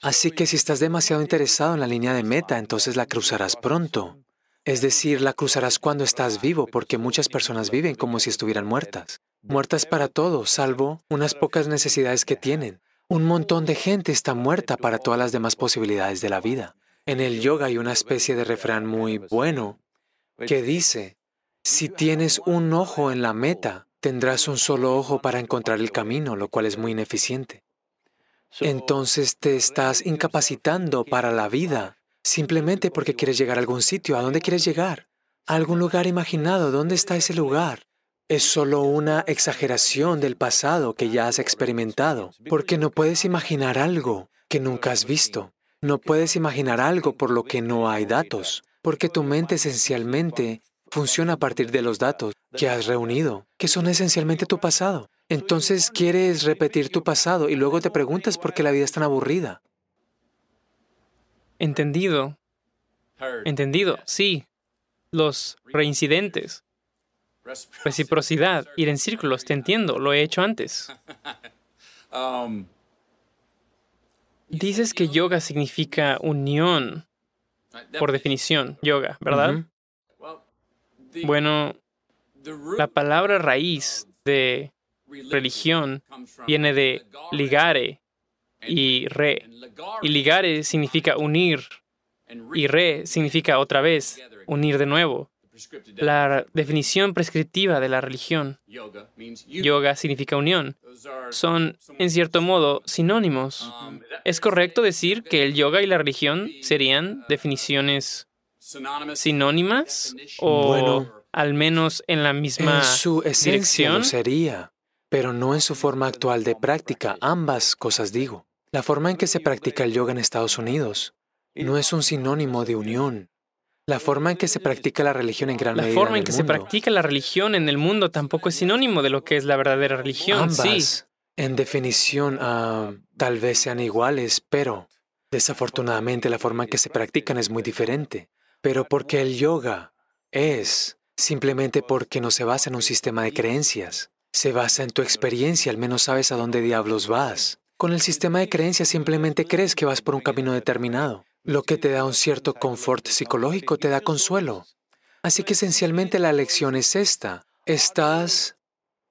A: Así que si estás demasiado interesado en la línea de meta, entonces la cruzarás pronto. Es decir, la cruzarás cuando estás vivo, porque muchas personas viven como si estuvieran muertas. Muertas para todo, salvo unas pocas necesidades que tienen. Un montón de gente está muerta para todas las demás posibilidades de la vida. En el yoga hay una especie de refrán muy bueno que dice, si tienes un ojo en la meta, tendrás un solo ojo para encontrar el camino, lo cual es muy ineficiente. Entonces te estás incapacitando para la vida simplemente porque quieres llegar a algún sitio. ¿A dónde quieres llegar? A algún lugar imaginado. ¿Dónde está ese lugar? Es solo una exageración del pasado que ya has experimentado, porque no puedes imaginar algo que nunca has visto. No puedes imaginar algo por lo que no hay datos. porque tu mente esencialmente funciona a partir de los datos que has reunido, que son esencialmente tu pasado. Entonces quieres repetir tu pasado y luego te preguntas por qué la vida es tan aburrida.
B: Entendido. Entendido, sí. Los reincidentes. Reciprocidad, ir en círculos, te entiendo, lo he hecho antes. Dices que yoga significa unión, por definición, yoga, ¿verdad? Bueno, la palabra raíz de religión viene de ligare y re. Y ligare significa unir y re significa otra vez, unir de nuevo. La definición prescriptiva de la religión, yoga significa unión, son, en cierto modo, sinónimos. ¿Es correcto decir que el yoga y la religión serían definiciones sinónimas o al menos en la misma
A: en su esencia Lo sería, pero no en su forma actual de práctica. Ambas cosas digo. La forma en que se practica el yoga en Estados Unidos no es un sinónimo de unión. La forma en que se practica la religión en gran
B: medida. La forma en, que se practica la religión en el mundo tampoco es sinónimo de lo que es la verdadera religión.
A: Ambas, en definición, ah, tal vez sean iguales, pero desafortunadamente la forma en que se practican es muy diferente. Pero porque el yoga es simplemente porque no se basa en un sistema de creencias. Se basa en tu experiencia, al menos sabes a dónde diablos vas. Con el sistema de creencias simplemente crees que vas por un camino determinado. Lo que te da un cierto confort psicológico te da consuelo. Así que esencialmente la lección es esta. Estás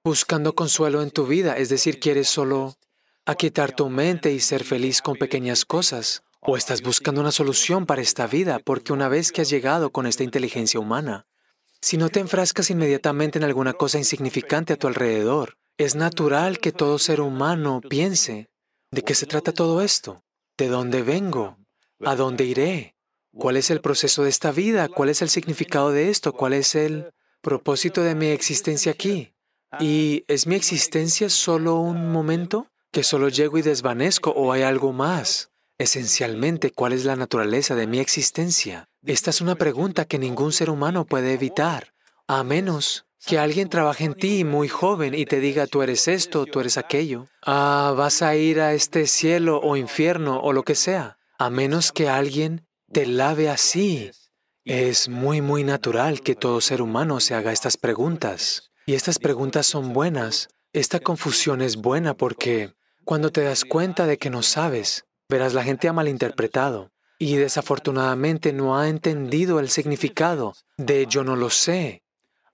A: buscando consuelo en tu vida, es decir, quieres solo aquietar tu mente y ser feliz con pequeñas cosas. O estás buscando una solución para esta vida, porque una vez que has llegado con esta inteligencia humana, si no te enfrascas inmediatamente en alguna cosa insignificante a tu alrededor, es natural que todo ser humano piense, ¿de qué se trata todo esto? ¿De dónde vengo? ¿A dónde iré? ¿Cuál es el proceso de esta vida? ¿Cuál es el significado de esto? ¿Cuál es el propósito de mi existencia aquí? ¿Y es mi existencia solo un momento? ¿Que solo llego y desvanezco o hay algo más? Esencialmente, ¿cuál es la naturaleza de mi existencia? Esta es una pregunta que ningún ser humano puede evitar, a menos que alguien trabaje en ti muy joven y te diga, tú eres esto, tú eres aquello, ah, vas a ir a este cielo o infierno o lo que sea a menos que alguien te lave así. Es muy, muy natural que todo ser humano se haga estas preguntas. Y estas preguntas son buenas. Esta confusión es buena porque cuando te das cuenta de que no sabes, verás, la gente ha malinterpretado y desafortunadamente no ha entendido el significado de yo no lo sé.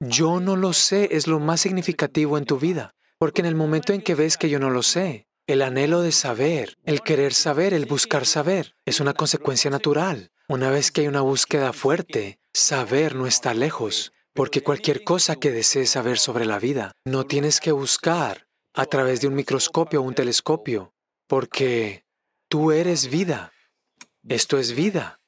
A: Yo no lo sé es lo más significativo en tu vida, porque en el momento en que ves que yo no lo sé, el anhelo de saber, el querer saber, el buscar saber, es una consecuencia natural. Una vez que hay una búsqueda fuerte, saber no está lejos, porque cualquier cosa que desees saber sobre la vida, no tienes que buscar a través de un microscopio o un telescopio, porque tú eres vida. Esto es vida.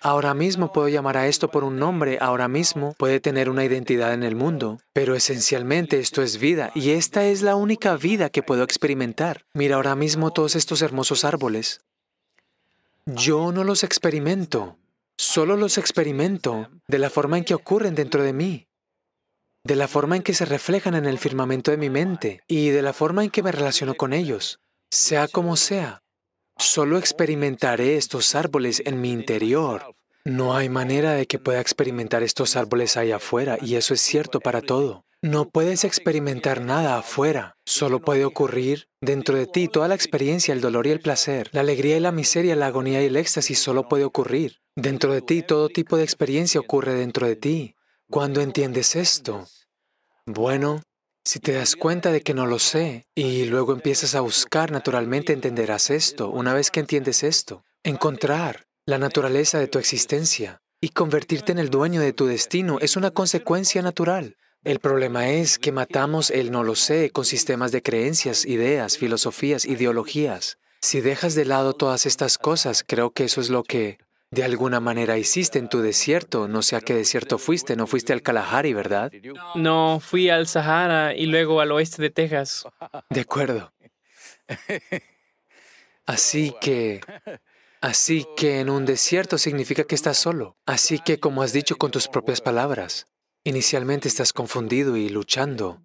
A: Ahora mismo puedo llamar a esto por un nombre, ahora mismo puede tener una identidad en el mundo, pero esencialmente esto es vida y esta es la única vida que puedo experimentar. Mira ahora mismo todos estos hermosos árboles. Yo no los experimento, solo los experimento de la forma en que ocurren dentro de mí, de la forma en que se reflejan en el firmamento de mi mente y de la forma en que me relaciono con ellos, sea como sea. Solo experimentaré estos árboles en mi interior. No hay manera de que pueda experimentar estos árboles allá afuera, y eso es cierto para todo. No puedes experimentar nada afuera, solo puede ocurrir dentro de ti. Toda la experiencia, el dolor y el placer, la alegría y la miseria, la agonía y el éxtasis solo puede ocurrir. Dentro de ti, todo tipo de experiencia ocurre dentro de ti. Cuando entiendes esto, bueno, si te das cuenta de que no lo sé y luego empiezas a buscar, naturalmente entenderás esto. Una vez que entiendes esto, encontrar la naturaleza de tu existencia y convertirte en el dueño de tu destino es una consecuencia natural. El problema es que matamos el no lo sé con sistemas de creencias, ideas, filosofías, ideologías. Si dejas de lado todas estas cosas, creo que eso es lo que de alguna manera hiciste en tu desierto, no sé a qué desierto fuiste, no fuiste al Kalahari, ¿verdad?
B: No, fui al Sahara y luego al oeste de Texas.
A: De acuerdo. Así que Así que en un desierto significa que estás solo. Así que, como has dicho con tus propias palabras, inicialmente estás confundido y luchando,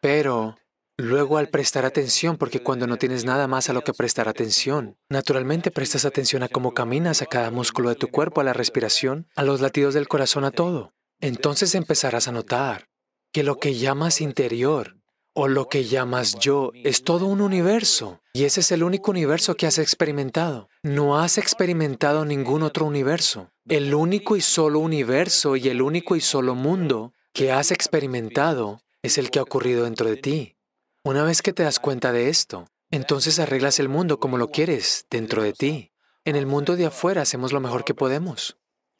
A: pero luego al prestar atención, porque cuando no tienes nada más a lo que prestar atención, naturalmente prestas atención a cómo caminas, a cada músculo de tu cuerpo, a la respiración, a los latidos del corazón, a todo. Entonces empezarás a notar que lo que llamas interior o lo que llamas yo es todo un universo. Y ese es el único universo que has experimentado. No has experimentado ningún otro universo. El único y solo universo y el único y solo mundo que has experimentado es el que ha ocurrido dentro de ti. Una vez que te das cuenta de esto, entonces arreglas el mundo como lo quieres dentro de ti. En el mundo de afuera hacemos lo mejor que podemos.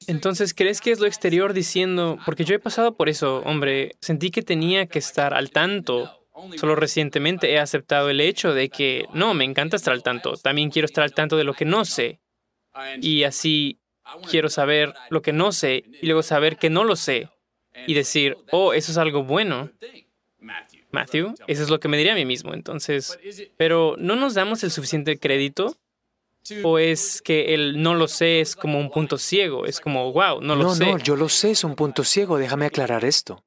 B: Entonces, ¿crees que es lo exterior diciendo, porque yo he pasado por eso, hombre, sentí que tenía que estar al tanto Solo recientemente he aceptado el hecho de que no, me encanta estar al tanto. También quiero estar al tanto de lo que no sé. Y así quiero saber lo que no sé y luego saber que no lo sé. Y decir, oh, eso es algo bueno. Matthew, eso es lo que me diría a mí mismo. Entonces, pero ¿no nos damos el suficiente crédito? ¿O es que el no lo sé es como un punto ciego? Es como, wow, no lo sé.
A: No, no, yo lo sé, es un punto ciego. Déjame aclarar esto.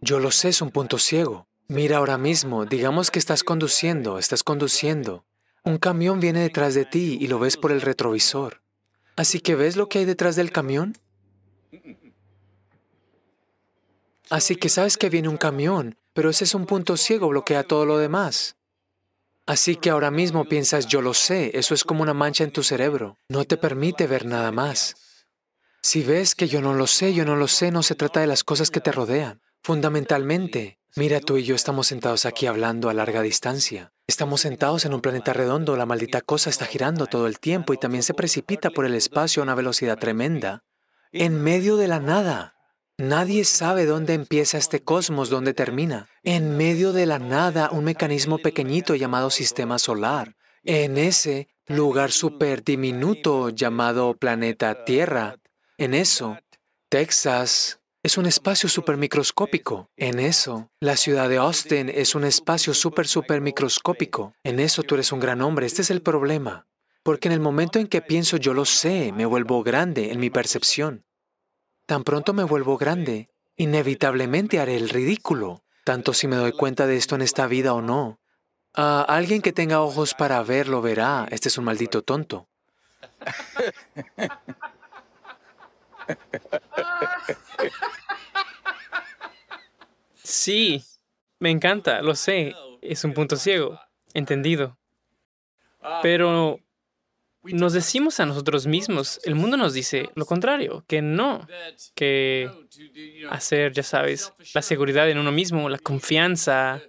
A: Yo lo sé, es un punto ciego. Mira ahora mismo, digamos que estás conduciendo, estás conduciendo. Un camión viene detrás de ti y lo ves por el retrovisor. Así que ves lo que hay detrás del camión. Así que sabes que viene un camión, pero ese es un punto ciego, bloquea todo lo demás. Así que ahora mismo piensas, yo lo sé, eso es como una mancha en tu cerebro, no te permite ver nada más. Si ves que yo no lo sé, yo no lo sé, no se trata de las cosas que te rodean. Fundamentalmente, Mira, tú y yo estamos sentados aquí hablando a larga distancia. Estamos sentados en un planeta redondo, la maldita cosa está girando todo el tiempo y también se precipita por el espacio a una velocidad tremenda. En medio de la nada. Nadie sabe dónde empieza este cosmos, dónde termina. En medio de la nada, un mecanismo pequeñito llamado sistema solar. En ese lugar súper diminuto llamado planeta Tierra. En eso, Texas, es un espacio supermicroscópico. En eso, la ciudad de Austin es un espacio super, super microscópico. En eso tú eres un gran hombre. Este es el problema. Porque en el momento en que pienso yo lo sé, me vuelvo grande en mi percepción. Tan pronto me vuelvo grande, inevitablemente haré el ridículo, tanto si me doy cuenta de esto en esta vida o no. A alguien que tenga ojos para ver lo verá. Este es un maldito tonto.
B: Sí, me encanta, lo sé. Es un punto ciego. Entendido. Pero nos decimos a nosotros mismos, el mundo nos dice lo contrario, que no, que hacer, ya sabes, la seguridad en uno mismo, la confianza,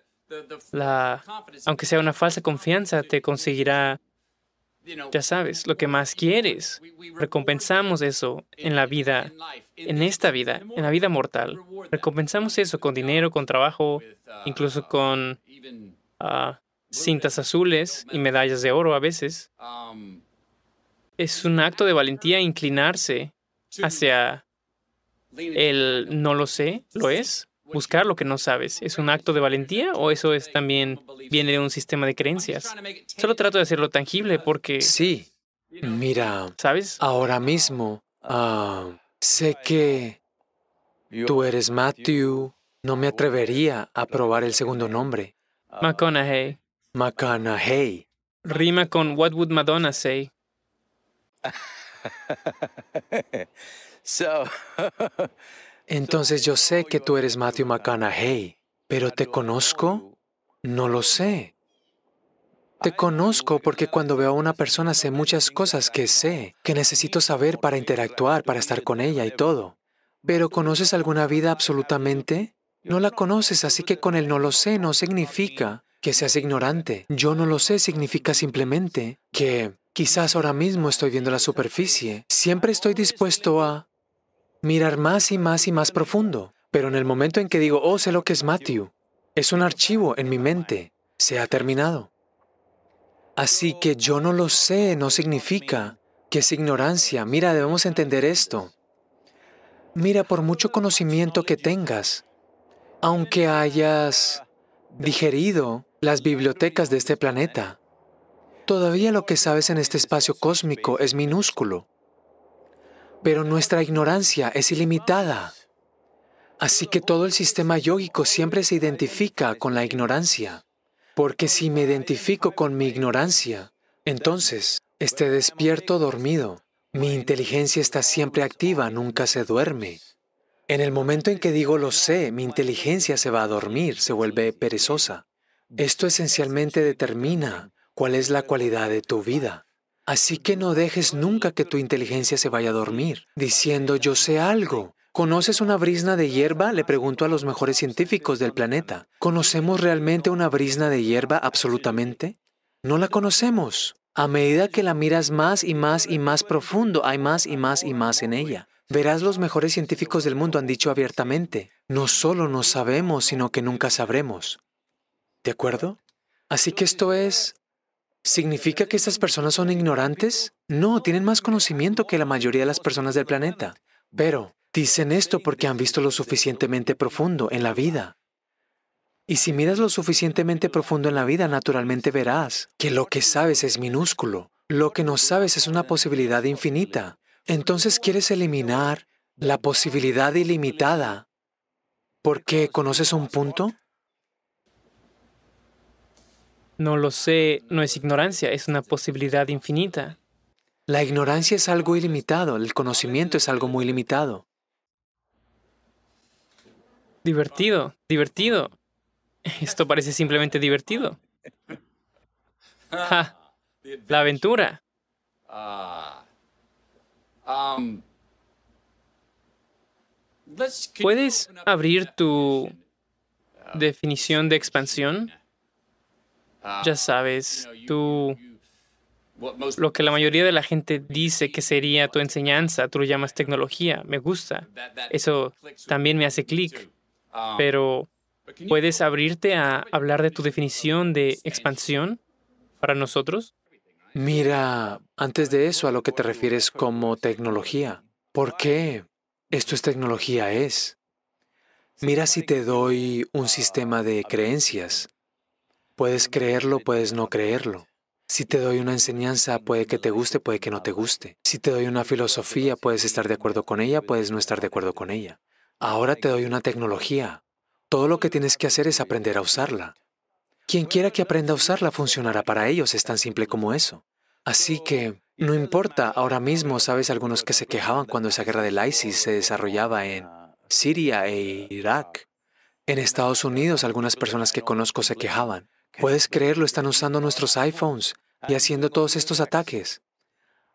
B: la, aunque sea una falsa confianza, te conseguirá ya sabes, lo que más quieres. Recompensamos eso en la vida, en esta vida, en la vida mortal. Recompensamos eso con dinero, con trabajo, incluso con ah, cintas azules y medallas de oro a veces. Es un acto de valentía inclinarse hacia el no lo sé, lo es, buscar lo que no sabes. ¿Es un acto de valentía o eso es también viene de un sistema de creencias? Solo trato de hacerlo tangible porque...
A: Sí. Mira,
B: ¿sabes?
A: Ahora mismo, ah, sé que tú eres Matthew. No me atrevería a probar el segundo nombre.
B: McConaughey.
A: McConaughey.
B: Rima con What Would Madonna Say.
A: Entonces yo sé que tú eres Matthew McConaughey, pero ¿te conozco? No lo sé. Te conozco porque cuando veo a una persona sé muchas cosas que sé, que necesito saber para interactuar, para estar con ella y todo. Pero ¿conoces alguna vida absolutamente? No la conoces, así que con el no lo sé no significa que seas ignorante. Yo no lo sé significa simplemente que quizás ahora mismo estoy viendo la superficie. Siempre estoy dispuesto a mirar más y más y más profundo. Pero en el momento en que digo, oh, sé lo que es Matthew, es un archivo en mi mente, se ha terminado. Así que yo no lo sé no significa que es ignorancia. Mira, debemos entender esto. Mira, por mucho conocimiento que tengas, aunque hayas digerido las bibliotecas de este planeta, Todavía lo que sabes en este espacio cósmico es minúsculo, pero nuestra ignorancia es ilimitada. Así que todo el sistema yógico siempre se identifica con la ignorancia, porque si me identifico con mi ignorancia, entonces esté despierto dormido. Mi inteligencia está siempre activa, nunca se duerme. En el momento en que digo lo sé, mi inteligencia se va a dormir, se vuelve perezosa. Esto esencialmente determina cuál es la cualidad de tu vida. Así que no dejes nunca que tu inteligencia se vaya a dormir, diciendo yo sé algo. ¿Conoces una brisna de hierba? Le pregunto a los mejores científicos del planeta. ¿Conocemos realmente una brisna de hierba absolutamente? No la conocemos. A medida que la miras más y más y más profundo, hay más y más y más en ella. Verás, los mejores científicos del mundo han dicho abiertamente, no solo no sabemos, sino que nunca sabremos. ¿De acuerdo? Así que esto es ¿Significa que estas personas son ignorantes? No, tienen más conocimiento que la mayoría de las personas del planeta. Pero dicen esto porque han visto lo suficientemente profundo en la vida. Y si miras lo suficientemente profundo en la vida, naturalmente verás que lo que sabes es minúsculo. Lo que no sabes es una posibilidad infinita. Entonces quieres eliminar la posibilidad ilimitada porque conoces un punto
B: no lo sé, no es ignorancia, es una posibilidad infinita.
A: La ignorancia es algo ilimitado, el conocimiento es algo muy limitado.
B: Divertido, divertido. Esto parece simplemente divertido. la aventura. ¿Puedes abrir tu definición de expansión? Ya sabes, tú, lo que la mayoría de la gente dice que sería tu enseñanza, tú lo llamas tecnología, me gusta. Eso también me hace clic. Pero, ¿puedes abrirte a hablar de tu definición de expansión para nosotros?
A: Mira, antes de eso, a lo que te refieres como tecnología. ¿Por qué esto es tecnología? Es. Mira si te doy un sistema de creencias. Puedes creerlo, puedes no creerlo. Si te doy una enseñanza, puede que te guste, puede que no te guste. Si te doy una filosofía, puedes estar de acuerdo con ella, puedes no estar de acuerdo con ella. Ahora te doy una tecnología. Todo lo que tienes que hacer es aprender a usarla. Quien quiera que aprenda a usarla funcionará para ellos, es tan simple como eso. Así que, no importa, ahora mismo sabes algunos que se quejaban cuando esa guerra del ISIS se desarrollaba en Siria e Irak. En Estados Unidos algunas personas que conozco se quejaban. Puedes creerlo, están usando nuestros iPhones y haciendo todos estos ataques.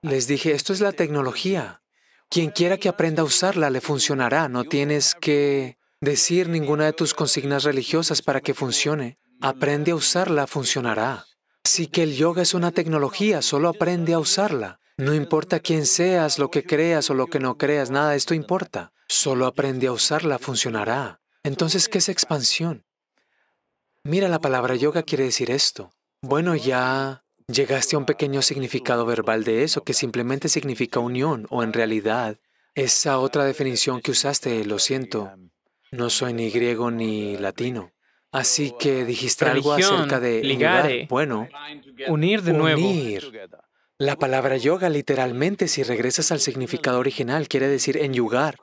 A: Les dije, esto es la tecnología. Quien quiera que aprenda a usarla le funcionará. No tienes que decir ninguna de tus consignas religiosas para que funcione. Aprende a usarla, funcionará. Así que el yoga es una tecnología, solo aprende a usarla. No importa quién seas, lo que creas o lo que no creas, nada de esto importa. Solo aprende a usarla, funcionará. Entonces, ¿qué es expansión? Mira, la palabra yoga quiere decir esto. Bueno, ya llegaste a un pequeño significado verbal de eso, que simplemente significa unión, o en realidad, esa otra definición que usaste, lo siento, no soy ni griego ni latino. Así que dijiste algo acerca de
B: ligar.
A: Bueno,
B: unir de nuevo.
A: Unir. La palabra yoga literalmente, si regresas al significado original, quiere decir enyugar.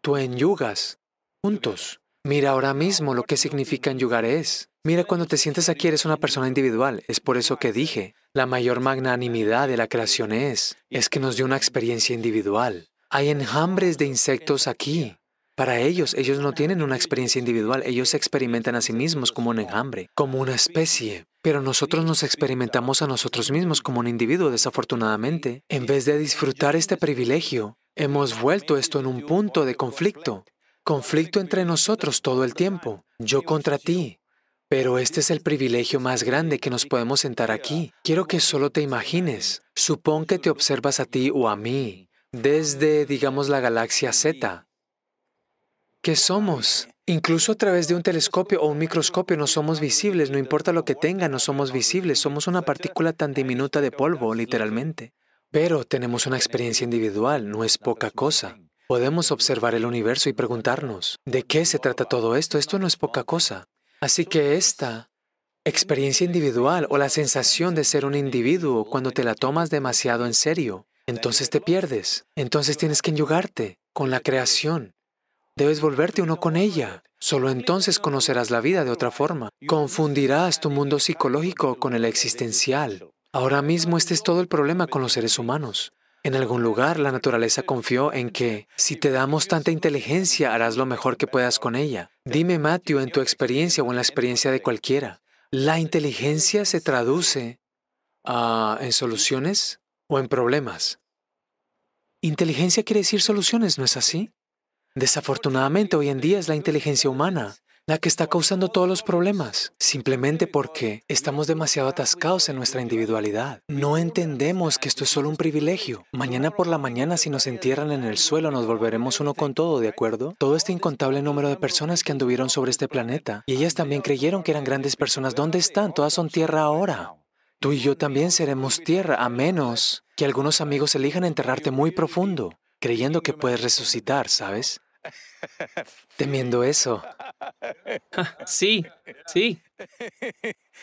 A: Tú enyugas, juntos. Mira ahora mismo lo que significa enyugar es. Mira cuando te sientes aquí eres una persona individual. Es por eso que dije, la mayor magnanimidad de la creación es, es que nos dio una experiencia individual. Hay enjambres de insectos aquí. Para ellos, ellos no tienen una experiencia individual, ellos se experimentan a sí mismos como un enjambre, como una especie. Pero nosotros nos experimentamos a nosotros mismos como un individuo, desafortunadamente. En vez de disfrutar este privilegio, hemos vuelto esto en un punto de conflicto conflicto entre nosotros todo el tiempo, yo contra ti. Pero este es el privilegio más grande que nos podemos sentar aquí. Quiero que solo te imagines. Supón que te observas a ti o a mí desde, digamos, la galaxia Z. ¿Qué somos? Incluso a través de un telescopio o un microscopio no somos visibles, no importa lo que tenga, no somos visibles, somos una partícula tan diminuta de polvo, literalmente. Pero tenemos una experiencia individual, no es poca cosa. Podemos observar el universo y preguntarnos, ¿de qué se trata todo esto? Esto no es poca cosa. Así que esta experiencia individual o la sensación de ser un individuo cuando te la tomas demasiado en serio. Entonces te pierdes. Entonces tienes que enyugarte con la creación. Debes volverte uno con ella. Solo entonces conocerás la vida de otra forma. Confundirás tu mundo psicológico con el existencial. Ahora mismo este es todo el problema con los seres humanos. En algún lugar la naturaleza confió en que si te damos tanta inteligencia harás lo mejor que puedas con ella. Dime, Matthew, en tu experiencia o en la experiencia de cualquiera, ¿la inteligencia se traduce ah, en soluciones o en problemas? Inteligencia quiere decir soluciones, ¿no es así? Desafortunadamente, hoy en día es la inteligencia humana la que está causando todos los problemas, simplemente porque estamos demasiado atascados en nuestra individualidad. No entendemos que esto es solo un privilegio. Mañana por la mañana, si nos entierran en el suelo, nos volveremos uno con todo, ¿de acuerdo? Todo este incontable número de personas que anduvieron sobre este planeta, y ellas también creyeron que eran grandes personas. ¿Dónde están? Todas son tierra ahora. Tú y yo también seremos tierra, a menos que algunos amigos elijan enterrarte muy profundo, creyendo que puedes resucitar, ¿sabes? Temiendo eso.
B: Sí, sí.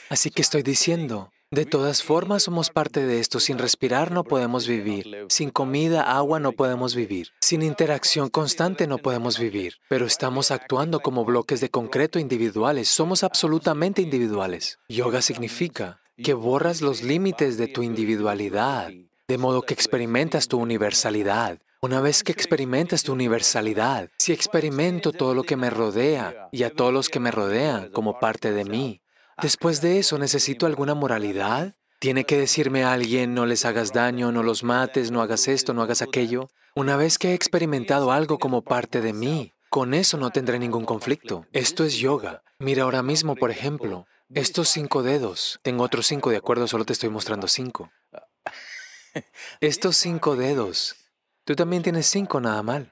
A: Así que estoy diciendo, de todas formas somos parte de esto. Sin respirar no podemos vivir. Sin comida, agua no podemos vivir. Sin interacción constante no podemos vivir. Pero estamos actuando como bloques de concreto individuales. Somos absolutamente individuales. Yoga significa que borras los límites de tu individualidad, de modo que experimentas tu universalidad. Una vez que experimentas tu universalidad, si experimento todo lo que me rodea y a todos los que me rodean como parte de mí, después de eso necesito alguna moralidad. ¿Tiene que decirme a alguien no les hagas daño, no los mates, no hagas esto, no hagas aquello? Una vez que he experimentado algo como parte de mí, con eso no tendré ningún conflicto. Esto es yoga. Mira ahora mismo, por ejemplo, estos cinco dedos. Tengo otros cinco, de acuerdo, solo te estoy mostrando cinco. Estos cinco dedos Tú también tienes cinco, nada mal.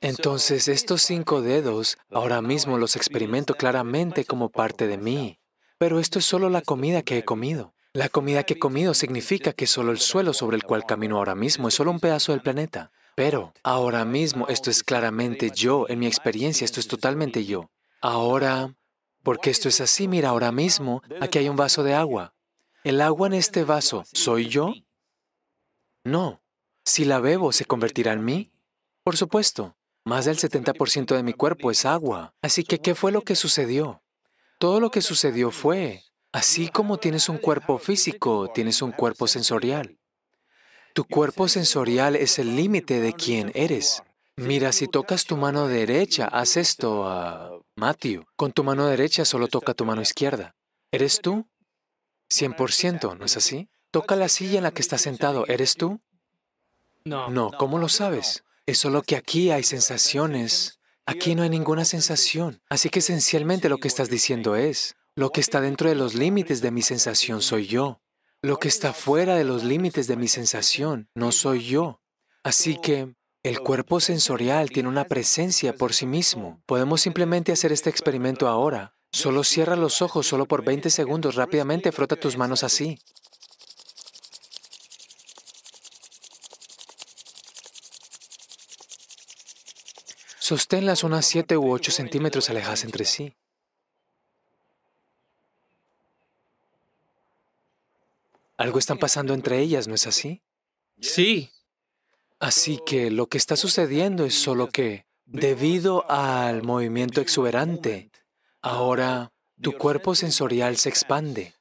A: Entonces, estos cinco dedos ahora mismo los experimento claramente como parte de mí. Pero esto es solo la comida que he comido. La comida que he comido significa que solo el suelo sobre el cual camino ahora mismo es solo un pedazo del planeta. Pero ahora mismo esto es claramente yo, en mi experiencia esto es totalmente yo. Ahora, porque esto es así, mira, ahora mismo aquí hay un vaso de agua. ¿El agua en este vaso soy yo? No. Si la bebo, ¿se convertirá en mí? Por supuesto. Más del 70% de mi cuerpo es agua. Así que, ¿qué fue lo que sucedió? Todo lo que sucedió fue, así como tienes un cuerpo físico, tienes un cuerpo sensorial. Tu cuerpo sensorial es el límite de quién eres. Mira, si tocas tu mano derecha, haz esto a Matthew. Con tu mano derecha solo toca tu mano izquierda. ¿Eres tú? 100%, ¿no es así? Toca la silla en la que estás sentado. ¿Eres tú?
B: No.
A: No, ¿cómo lo sabes? Es solo que aquí hay sensaciones. Aquí no hay ninguna sensación. Así que esencialmente lo que estás diciendo es, lo que está dentro de los límites de mi sensación soy yo. Lo que está fuera de los límites de mi sensación no soy yo. Así que el cuerpo sensorial tiene una presencia por sí mismo. Podemos simplemente hacer este experimento ahora. Solo cierra los ojos solo por 20 segundos. Rápidamente frota tus manos así. Sosténlas unas 7 u 8 centímetros alejadas entre sí. Algo está pasando entre ellas, ¿no es así?
B: Sí.
A: Así que lo que está sucediendo es solo que, debido al movimiento exuberante, ahora tu cuerpo sensorial se expande.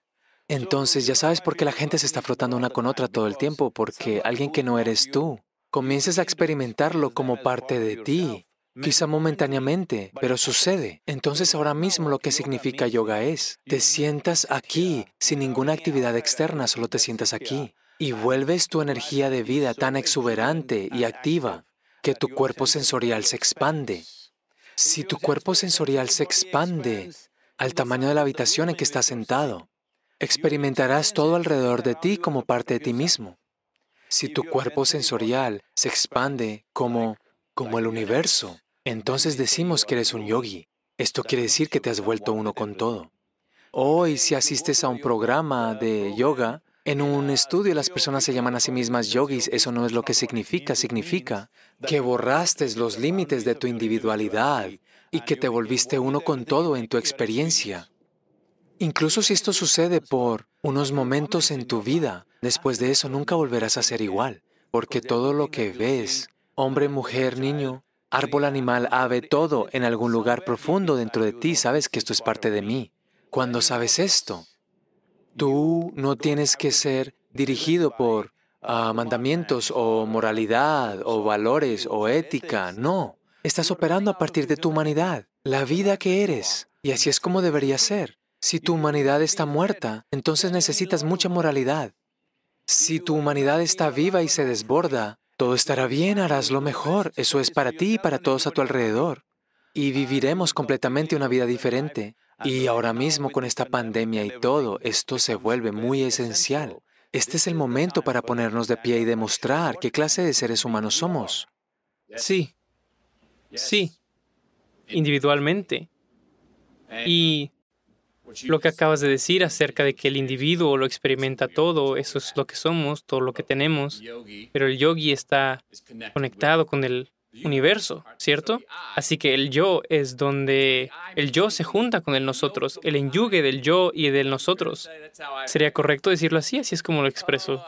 A: Entonces ya sabes por qué la gente se está frotando una con otra todo el tiempo, porque alguien que no eres tú, comienzas a experimentarlo como parte de ti, quizá momentáneamente, pero sucede. Entonces ahora mismo lo que significa yoga es, te sientas aquí sin ninguna actividad externa, solo te sientas aquí y vuelves tu energía de vida tan exuberante y activa que tu cuerpo sensorial se expande. Si tu cuerpo sensorial se expande al tamaño de la habitación en que estás sentado, experimentarás todo alrededor de ti como parte de ti mismo. Si tu cuerpo sensorial se expande como, como el universo, entonces decimos que eres un yogi. Esto quiere decir que te has vuelto uno con todo. Hoy, si asistes a un programa de yoga, En un estudio las personas se llaman a sí mismas yogis, eso no es lo que significa, significa que borraste los límites de tu individualidad y que te volviste uno con todo en tu experiencia. Incluso si esto sucede por unos momentos en tu vida, después de eso nunca volverás a ser igual, porque todo lo que ves, hombre, mujer, niño, árbol, animal, ave, todo en algún lugar profundo dentro de ti, sabes que esto es parte de mí. Cuando sabes esto, tú no tienes que ser dirigido por ah, mandamientos o moralidad o valores o ética, no. Estás operando a partir de tu humanidad, la vida que eres, y así es como debería ser. Si tu humanidad está muerta, entonces necesitas mucha moralidad. Si tu humanidad está viva y se desborda, todo estará bien, harás lo mejor. Eso es para ti y para todos a tu alrededor. Y viviremos completamente una vida diferente. Y ahora mismo con esta pandemia y todo, esto se vuelve muy esencial. Este es el momento para ponernos de pie y demostrar qué clase de seres humanos somos.
B: Sí, sí, individualmente. Y lo que acabas de decir acerca de que el individuo lo experimenta todo, eso es lo que somos, todo lo que tenemos, pero el yogi está conectado con el universo, ¿cierto? Así que el yo es donde el yo se junta con el nosotros, el enyugue del yo y del nosotros. ¿Sería correcto decirlo así? Así es como lo expreso.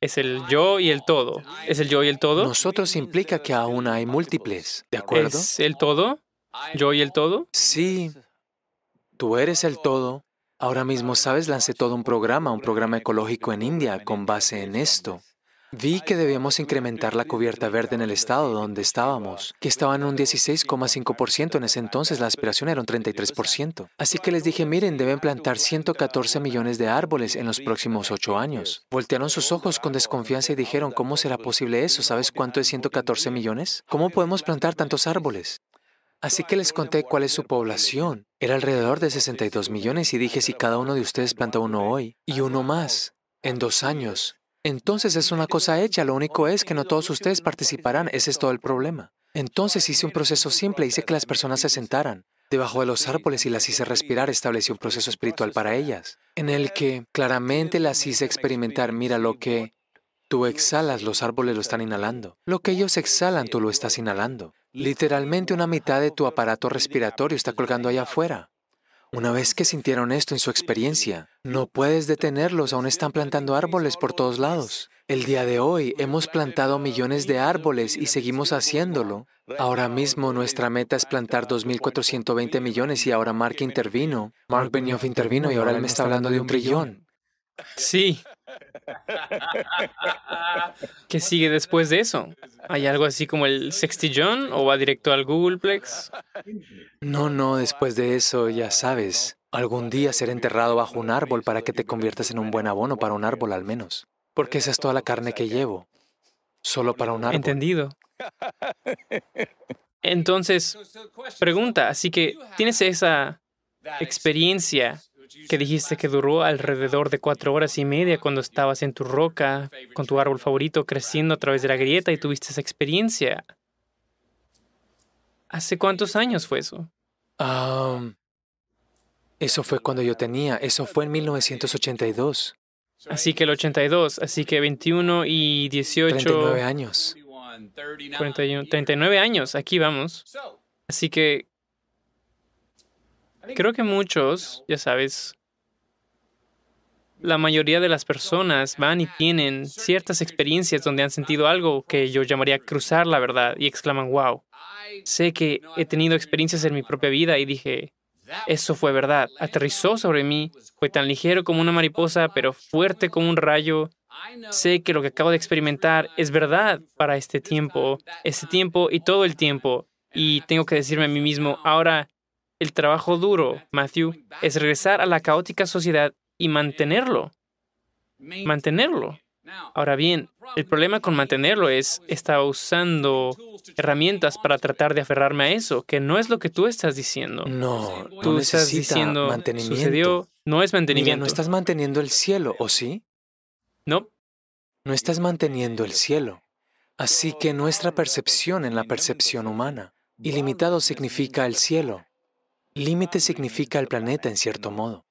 B: Es el yo y el todo. ¿Es el yo y el todo?
A: Nosotros implica que aún hay múltiples, ¿de acuerdo?
B: ¿Es el todo? ¿Yo y el todo?
A: Sí, Tú eres el todo. Ahora mismo, sabes, lancé todo un programa, un programa ecológico en India con base en esto. Vi que debíamos incrementar la cubierta verde en el estado donde estábamos, que estaba en un 16,5%, en ese entonces la aspiración era un 33%. Así que les dije, miren, deben plantar 114 millones de árboles en los próximos ocho años. Voltearon sus ojos con desconfianza y dijeron, ¿cómo será posible eso? ¿Sabes cuánto es 114 millones? ¿Cómo podemos plantar tantos árboles? Así que les conté cuál es su población. Era alrededor de 62 millones y dije si cada uno de ustedes planta uno hoy y uno más en dos años. Entonces es una cosa hecha, lo único es que no todos ustedes participarán, ese es todo el problema. Entonces hice un proceso simple, hice que las personas se sentaran debajo de los árboles y las hice respirar, establecí un proceso espiritual para ellas, en el que claramente las hice experimentar, mira lo que tú exhalas, los árboles lo están inhalando. Lo que ellos exhalan, tú lo estás inhalando. Literalmente una mitad de tu aparato respiratorio está colgando allá afuera. Una vez que sintieron esto en su experiencia, no puedes detenerlos, aún están plantando árboles por todos lados. El día de hoy hemos plantado millones de árboles y seguimos haciéndolo. Ahora mismo nuestra meta es plantar 2.420 millones y ahora Mark intervino. Mark Benioff intervino y ahora él me está hablando de un trillón.
B: Sí. ¿Qué sigue después de eso? ¿Hay algo así como el sextillón o va directo al Googleplex?
A: No, no, después de eso, ya sabes, algún día ser enterrado bajo un árbol para que te conviertas en un buen abono para un árbol al menos. Porque esa es toda la carne que llevo. Solo para un árbol.
B: Entendido. Entonces, pregunta, así que tienes esa experiencia que dijiste que duró alrededor de cuatro horas y media cuando estabas en tu roca con tu árbol favorito creciendo a través de la grieta y tuviste esa experiencia. ¿Hace cuántos años fue eso?
A: eso fue cuando yo tenía, eso fue en 1982.
B: Así que el 82, así que 21 y 18.
A: 39 años.
B: 39 años, aquí vamos. Así que Creo que muchos, ya sabes, la mayoría de las personas van y tienen ciertas experiencias donde han sentido algo que yo llamaría cruzar la verdad y exclaman, wow, sé que he tenido experiencias en mi propia vida y dije, eso fue verdad, aterrizó sobre mí, fue tan ligero como una mariposa, pero fuerte como un rayo. Sé que lo que acabo de experimentar es verdad para este tiempo, este tiempo y todo el tiempo. Y tengo que decirme a mí mismo, ahora el trabajo duro, Matthew, es regresar a la caótica sociedad y mantenerlo. Mantenerlo. Ahora bien, el problema con mantenerlo es, estaba usando herramientas para tratar de aferrarme a eso, que no es lo que tú estás diciendo.
A: No,
B: tú estás diciendo, mantenimiento. sucedió, no es mantenimiento.
A: no estás manteniendo el cielo, ¿o sí?
B: No.
A: No estás manteniendo el cielo. Así que nuestra percepción en la percepción humana. Ilimitado significa el cielo. Límite significa el planeta en cierto modo.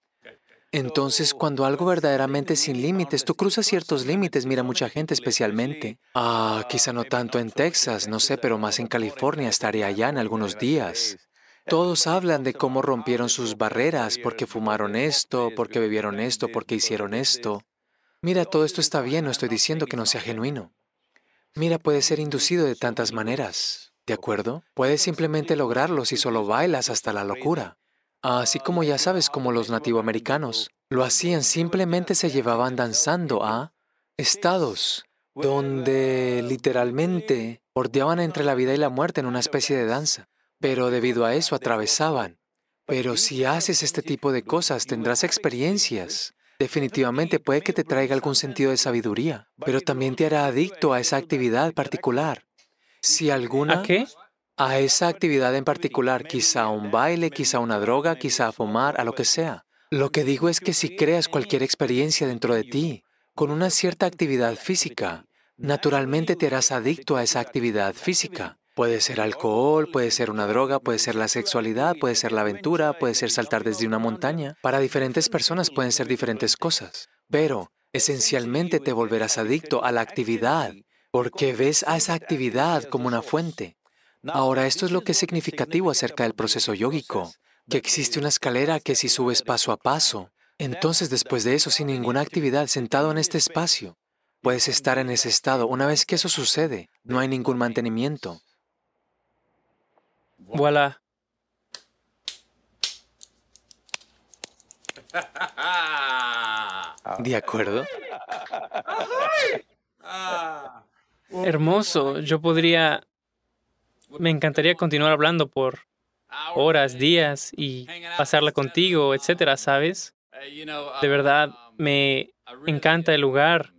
A: Entonces, cuando algo verdaderamente sin límites, tú cruzas ciertos límites, mira mucha gente especialmente. Ah, quizá no tanto en Texas, no sé, pero más en California, estaré allá en algunos días. Todos hablan de cómo rompieron sus barreras, porque fumaron esto, porque bebieron esto, porque hicieron esto. Mira, todo esto está bien, no estoy diciendo que no sea genuino. Mira, puede ser inducido de tantas maneras, ¿de acuerdo? Puedes simplemente lograrlo si solo bailas hasta la locura. Así como ya sabes, como los nativoamericanos, lo hacían, simplemente se llevaban danzando a estados donde literalmente bordeaban entre la vida y la muerte en una especie de danza. Pero debido a eso atravesaban. Pero si haces este tipo de cosas, tendrás experiencias. Definitivamente puede que te traiga algún sentido de sabiduría, pero también te hará adicto a esa actividad particular. Si alguna...
B: ¿A qué?
A: A esa actividad en particular, quizá un baile, quizá una droga, quizá a fumar, a lo que sea. Lo que digo es que si creas cualquier experiencia dentro de ti, con una cierta actividad física, naturalmente te harás adicto a esa actividad física. Puede ser alcohol, puede ser una droga, puede ser la sexualidad, puede ser la aventura, puede ser saltar desde una montaña. Para diferentes personas pueden ser diferentes cosas, pero esencialmente te volverás adicto a la actividad porque ves a esa actividad como una fuente. Ahora, esto es lo que es significativo acerca del proceso yógico, que existe una escalera que si subes paso a paso, entonces después de eso, sin ninguna actividad, sentado en este espacio, puedes estar en ese estado. Una vez que eso sucede, no hay ningún mantenimiento.
B: Voilà.
A: ¿De acuerdo?
B: Hermoso. Yo podría... Me encantaría continuar hablando por horas, días y pasarla contigo, etcétera, ¿sabes? De verdad, me encanta el lugar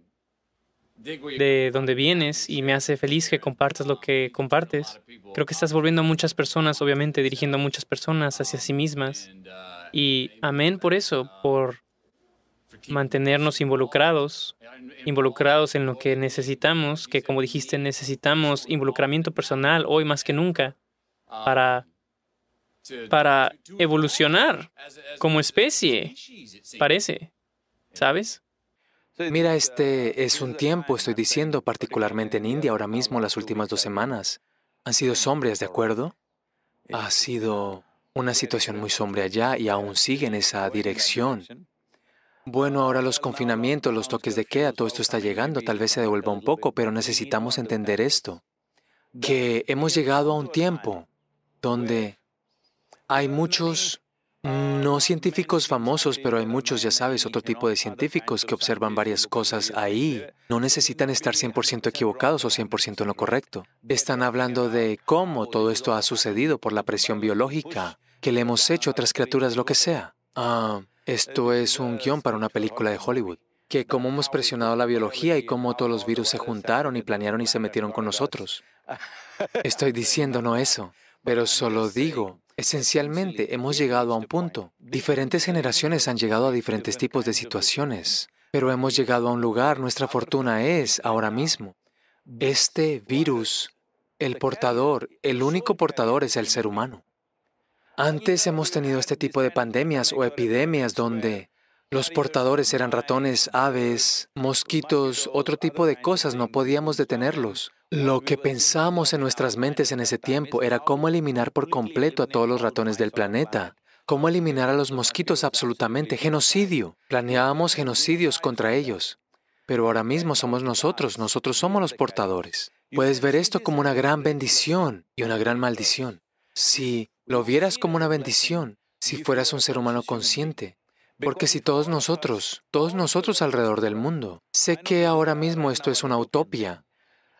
B: de donde vienes y me hace feliz que compartas lo que compartes. Creo que estás volviendo a muchas personas, obviamente, dirigiendo a muchas personas hacia sí mismas. Y amén por eso, por mantenernos involucrados, involucrados en lo que necesitamos, que como dijiste, necesitamos involucramiento personal hoy más que nunca para, para evolucionar como especie, parece, ¿sabes?
A: Mira, este es un tiempo, estoy diciendo, particularmente en India ahora mismo, las últimas dos semanas. Han sido sombrías, ¿de acuerdo? Ha sido una situación muy sombría allá y aún sigue en esa dirección. Bueno, ahora los confinamientos, los toques de queda, todo esto está llegando, tal vez se devuelva un poco, pero necesitamos entender esto, que hemos llegado a un tiempo donde hay muchos no científicos famosos, pero hay muchos, ya sabes, otro tipo de científicos que observan varias cosas ahí. No necesitan estar 100% equivocados o 100% en lo correcto. Están hablando de cómo todo esto ha sucedido por la presión biológica, que le hemos hecho a otras criaturas, lo que sea. Ah, esto es un guion para una película de Hollywood que cómo hemos presionado la biología y cómo todos los virus se juntaron y planearon y se metieron con nosotros. Estoy diciendo no eso, pero solo digo Esencialmente, hemos llegado a un punto. Diferentes generaciones han llegado a diferentes tipos de situaciones, pero hemos llegado a un lugar, nuestra fortuna es ahora mismo. Este virus, el portador, el único portador es el ser humano. Antes hemos tenido este tipo de pandemias o epidemias donde los portadores eran ratones, aves, mosquitos, otro tipo de cosas, no podíamos detenerlos. Lo que pensamos en nuestras mentes en ese tiempo era cómo eliminar por completo a todos los ratones del planeta, cómo eliminar a los mosquitos absolutamente, genocidio. Planeábamos genocidios contra ellos. Pero ahora mismo somos nosotros, nosotros somos los portadores. Puedes ver esto como una gran bendición y una gran maldición. Si lo vieras como una bendición, si fueras un ser humano consciente, porque si todos nosotros, todos nosotros alrededor del mundo, sé que ahora mismo esto es una utopía,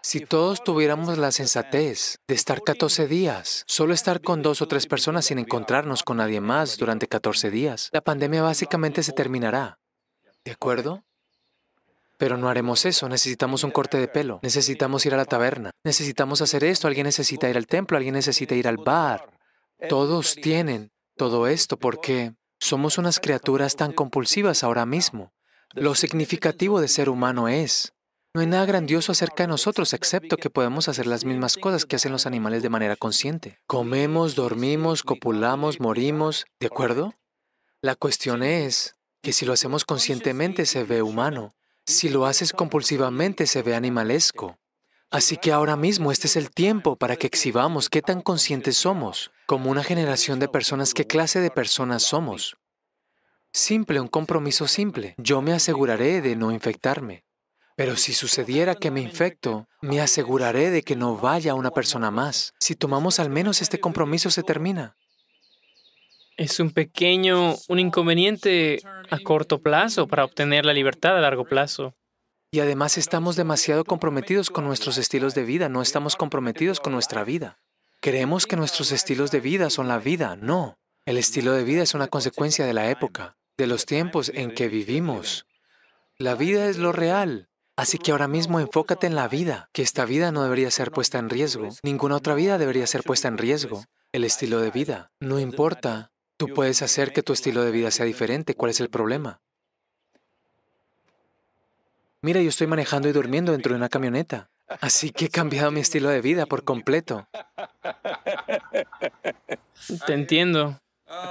A: si todos tuviéramos la sensatez de estar 14 días, solo estar con dos o tres personas sin encontrarnos con nadie más durante 14 días, la pandemia básicamente se terminará. ¿De acuerdo? Pero no haremos eso, necesitamos un corte de pelo, necesitamos ir a la taberna, necesitamos hacer esto, alguien necesita ir al templo, alguien necesita ir al bar. Todos tienen todo esto porque somos unas criaturas tan compulsivas ahora mismo. Lo significativo de ser humano es no hay nada grandioso acerca de nosotros excepto que podemos hacer las mismas cosas que hacen los animales de manera consciente. Comemos, dormimos, copulamos, morimos, ¿de acuerdo? La cuestión es, que si lo hacemos conscientemente se ve humano, si lo haces compulsivamente se ve animalesco. Así que ahora mismo este es el tiempo para que exhibamos qué tan conscientes somos, como una generación de personas, qué clase de personas somos. Simple, un compromiso simple. Yo me aseguraré de no infectarme. Pero si sucediera que me infecto, me aseguraré de que no vaya una persona más. Si tomamos al menos este compromiso, se termina.
B: Es un pequeño, un inconveniente a corto plazo para obtener la libertad a largo plazo.
A: Y además estamos demasiado comprometidos con nuestros estilos de vida, no estamos comprometidos con nuestra vida. Creemos que nuestros estilos de vida son la vida, no. El estilo de vida es una consecuencia de la época, de los tiempos en que vivimos. La vida es lo real. Así que ahora mismo enfócate en la vida, que esta vida no debería ser puesta en riesgo. Ninguna otra vida debería ser puesta en riesgo. El estilo de vida. No importa. Tú puedes hacer que tu estilo de vida sea diferente. ¿Cuál es el problema? Mira, yo estoy manejando y durmiendo dentro de una camioneta. Así que he cambiado mi estilo de vida por completo.
B: Te entiendo.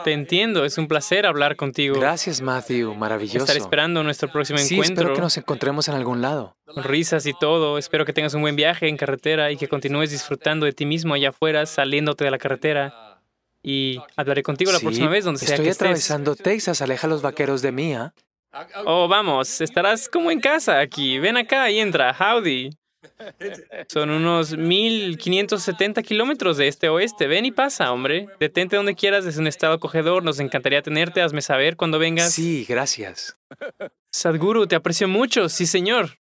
B: Te entiendo. Es un placer hablar contigo.
A: Gracias, Matthew. Maravilloso.
B: Estar esperando nuestro próximo
A: sí,
B: encuentro.
A: espero que nos encontremos en algún lado.
B: Risas y todo. Espero que tengas un buen viaje en carretera y que continúes disfrutando de ti mismo allá afuera, saliéndote de la carretera. Y hablaré contigo la
A: Sí,
B: próxima vez, donde sea
A: Estoy
B: que estés.
A: atravesando Texas. Aleja a los vaqueros de mí, ¿ah?
B: Oh, vamos, estarás como en casa aquí. Ven acá y entra. Howdy. Son unos 1570 kilómetros de este a oeste. Ven y pasa, hombre. Detente donde quieras, es un estado acogedor. Nos encantaría tenerte. Hazme saber cuando vengas.
A: Sí, gracias.
B: Sadhguru, te aprecio mucho. Sí, señor.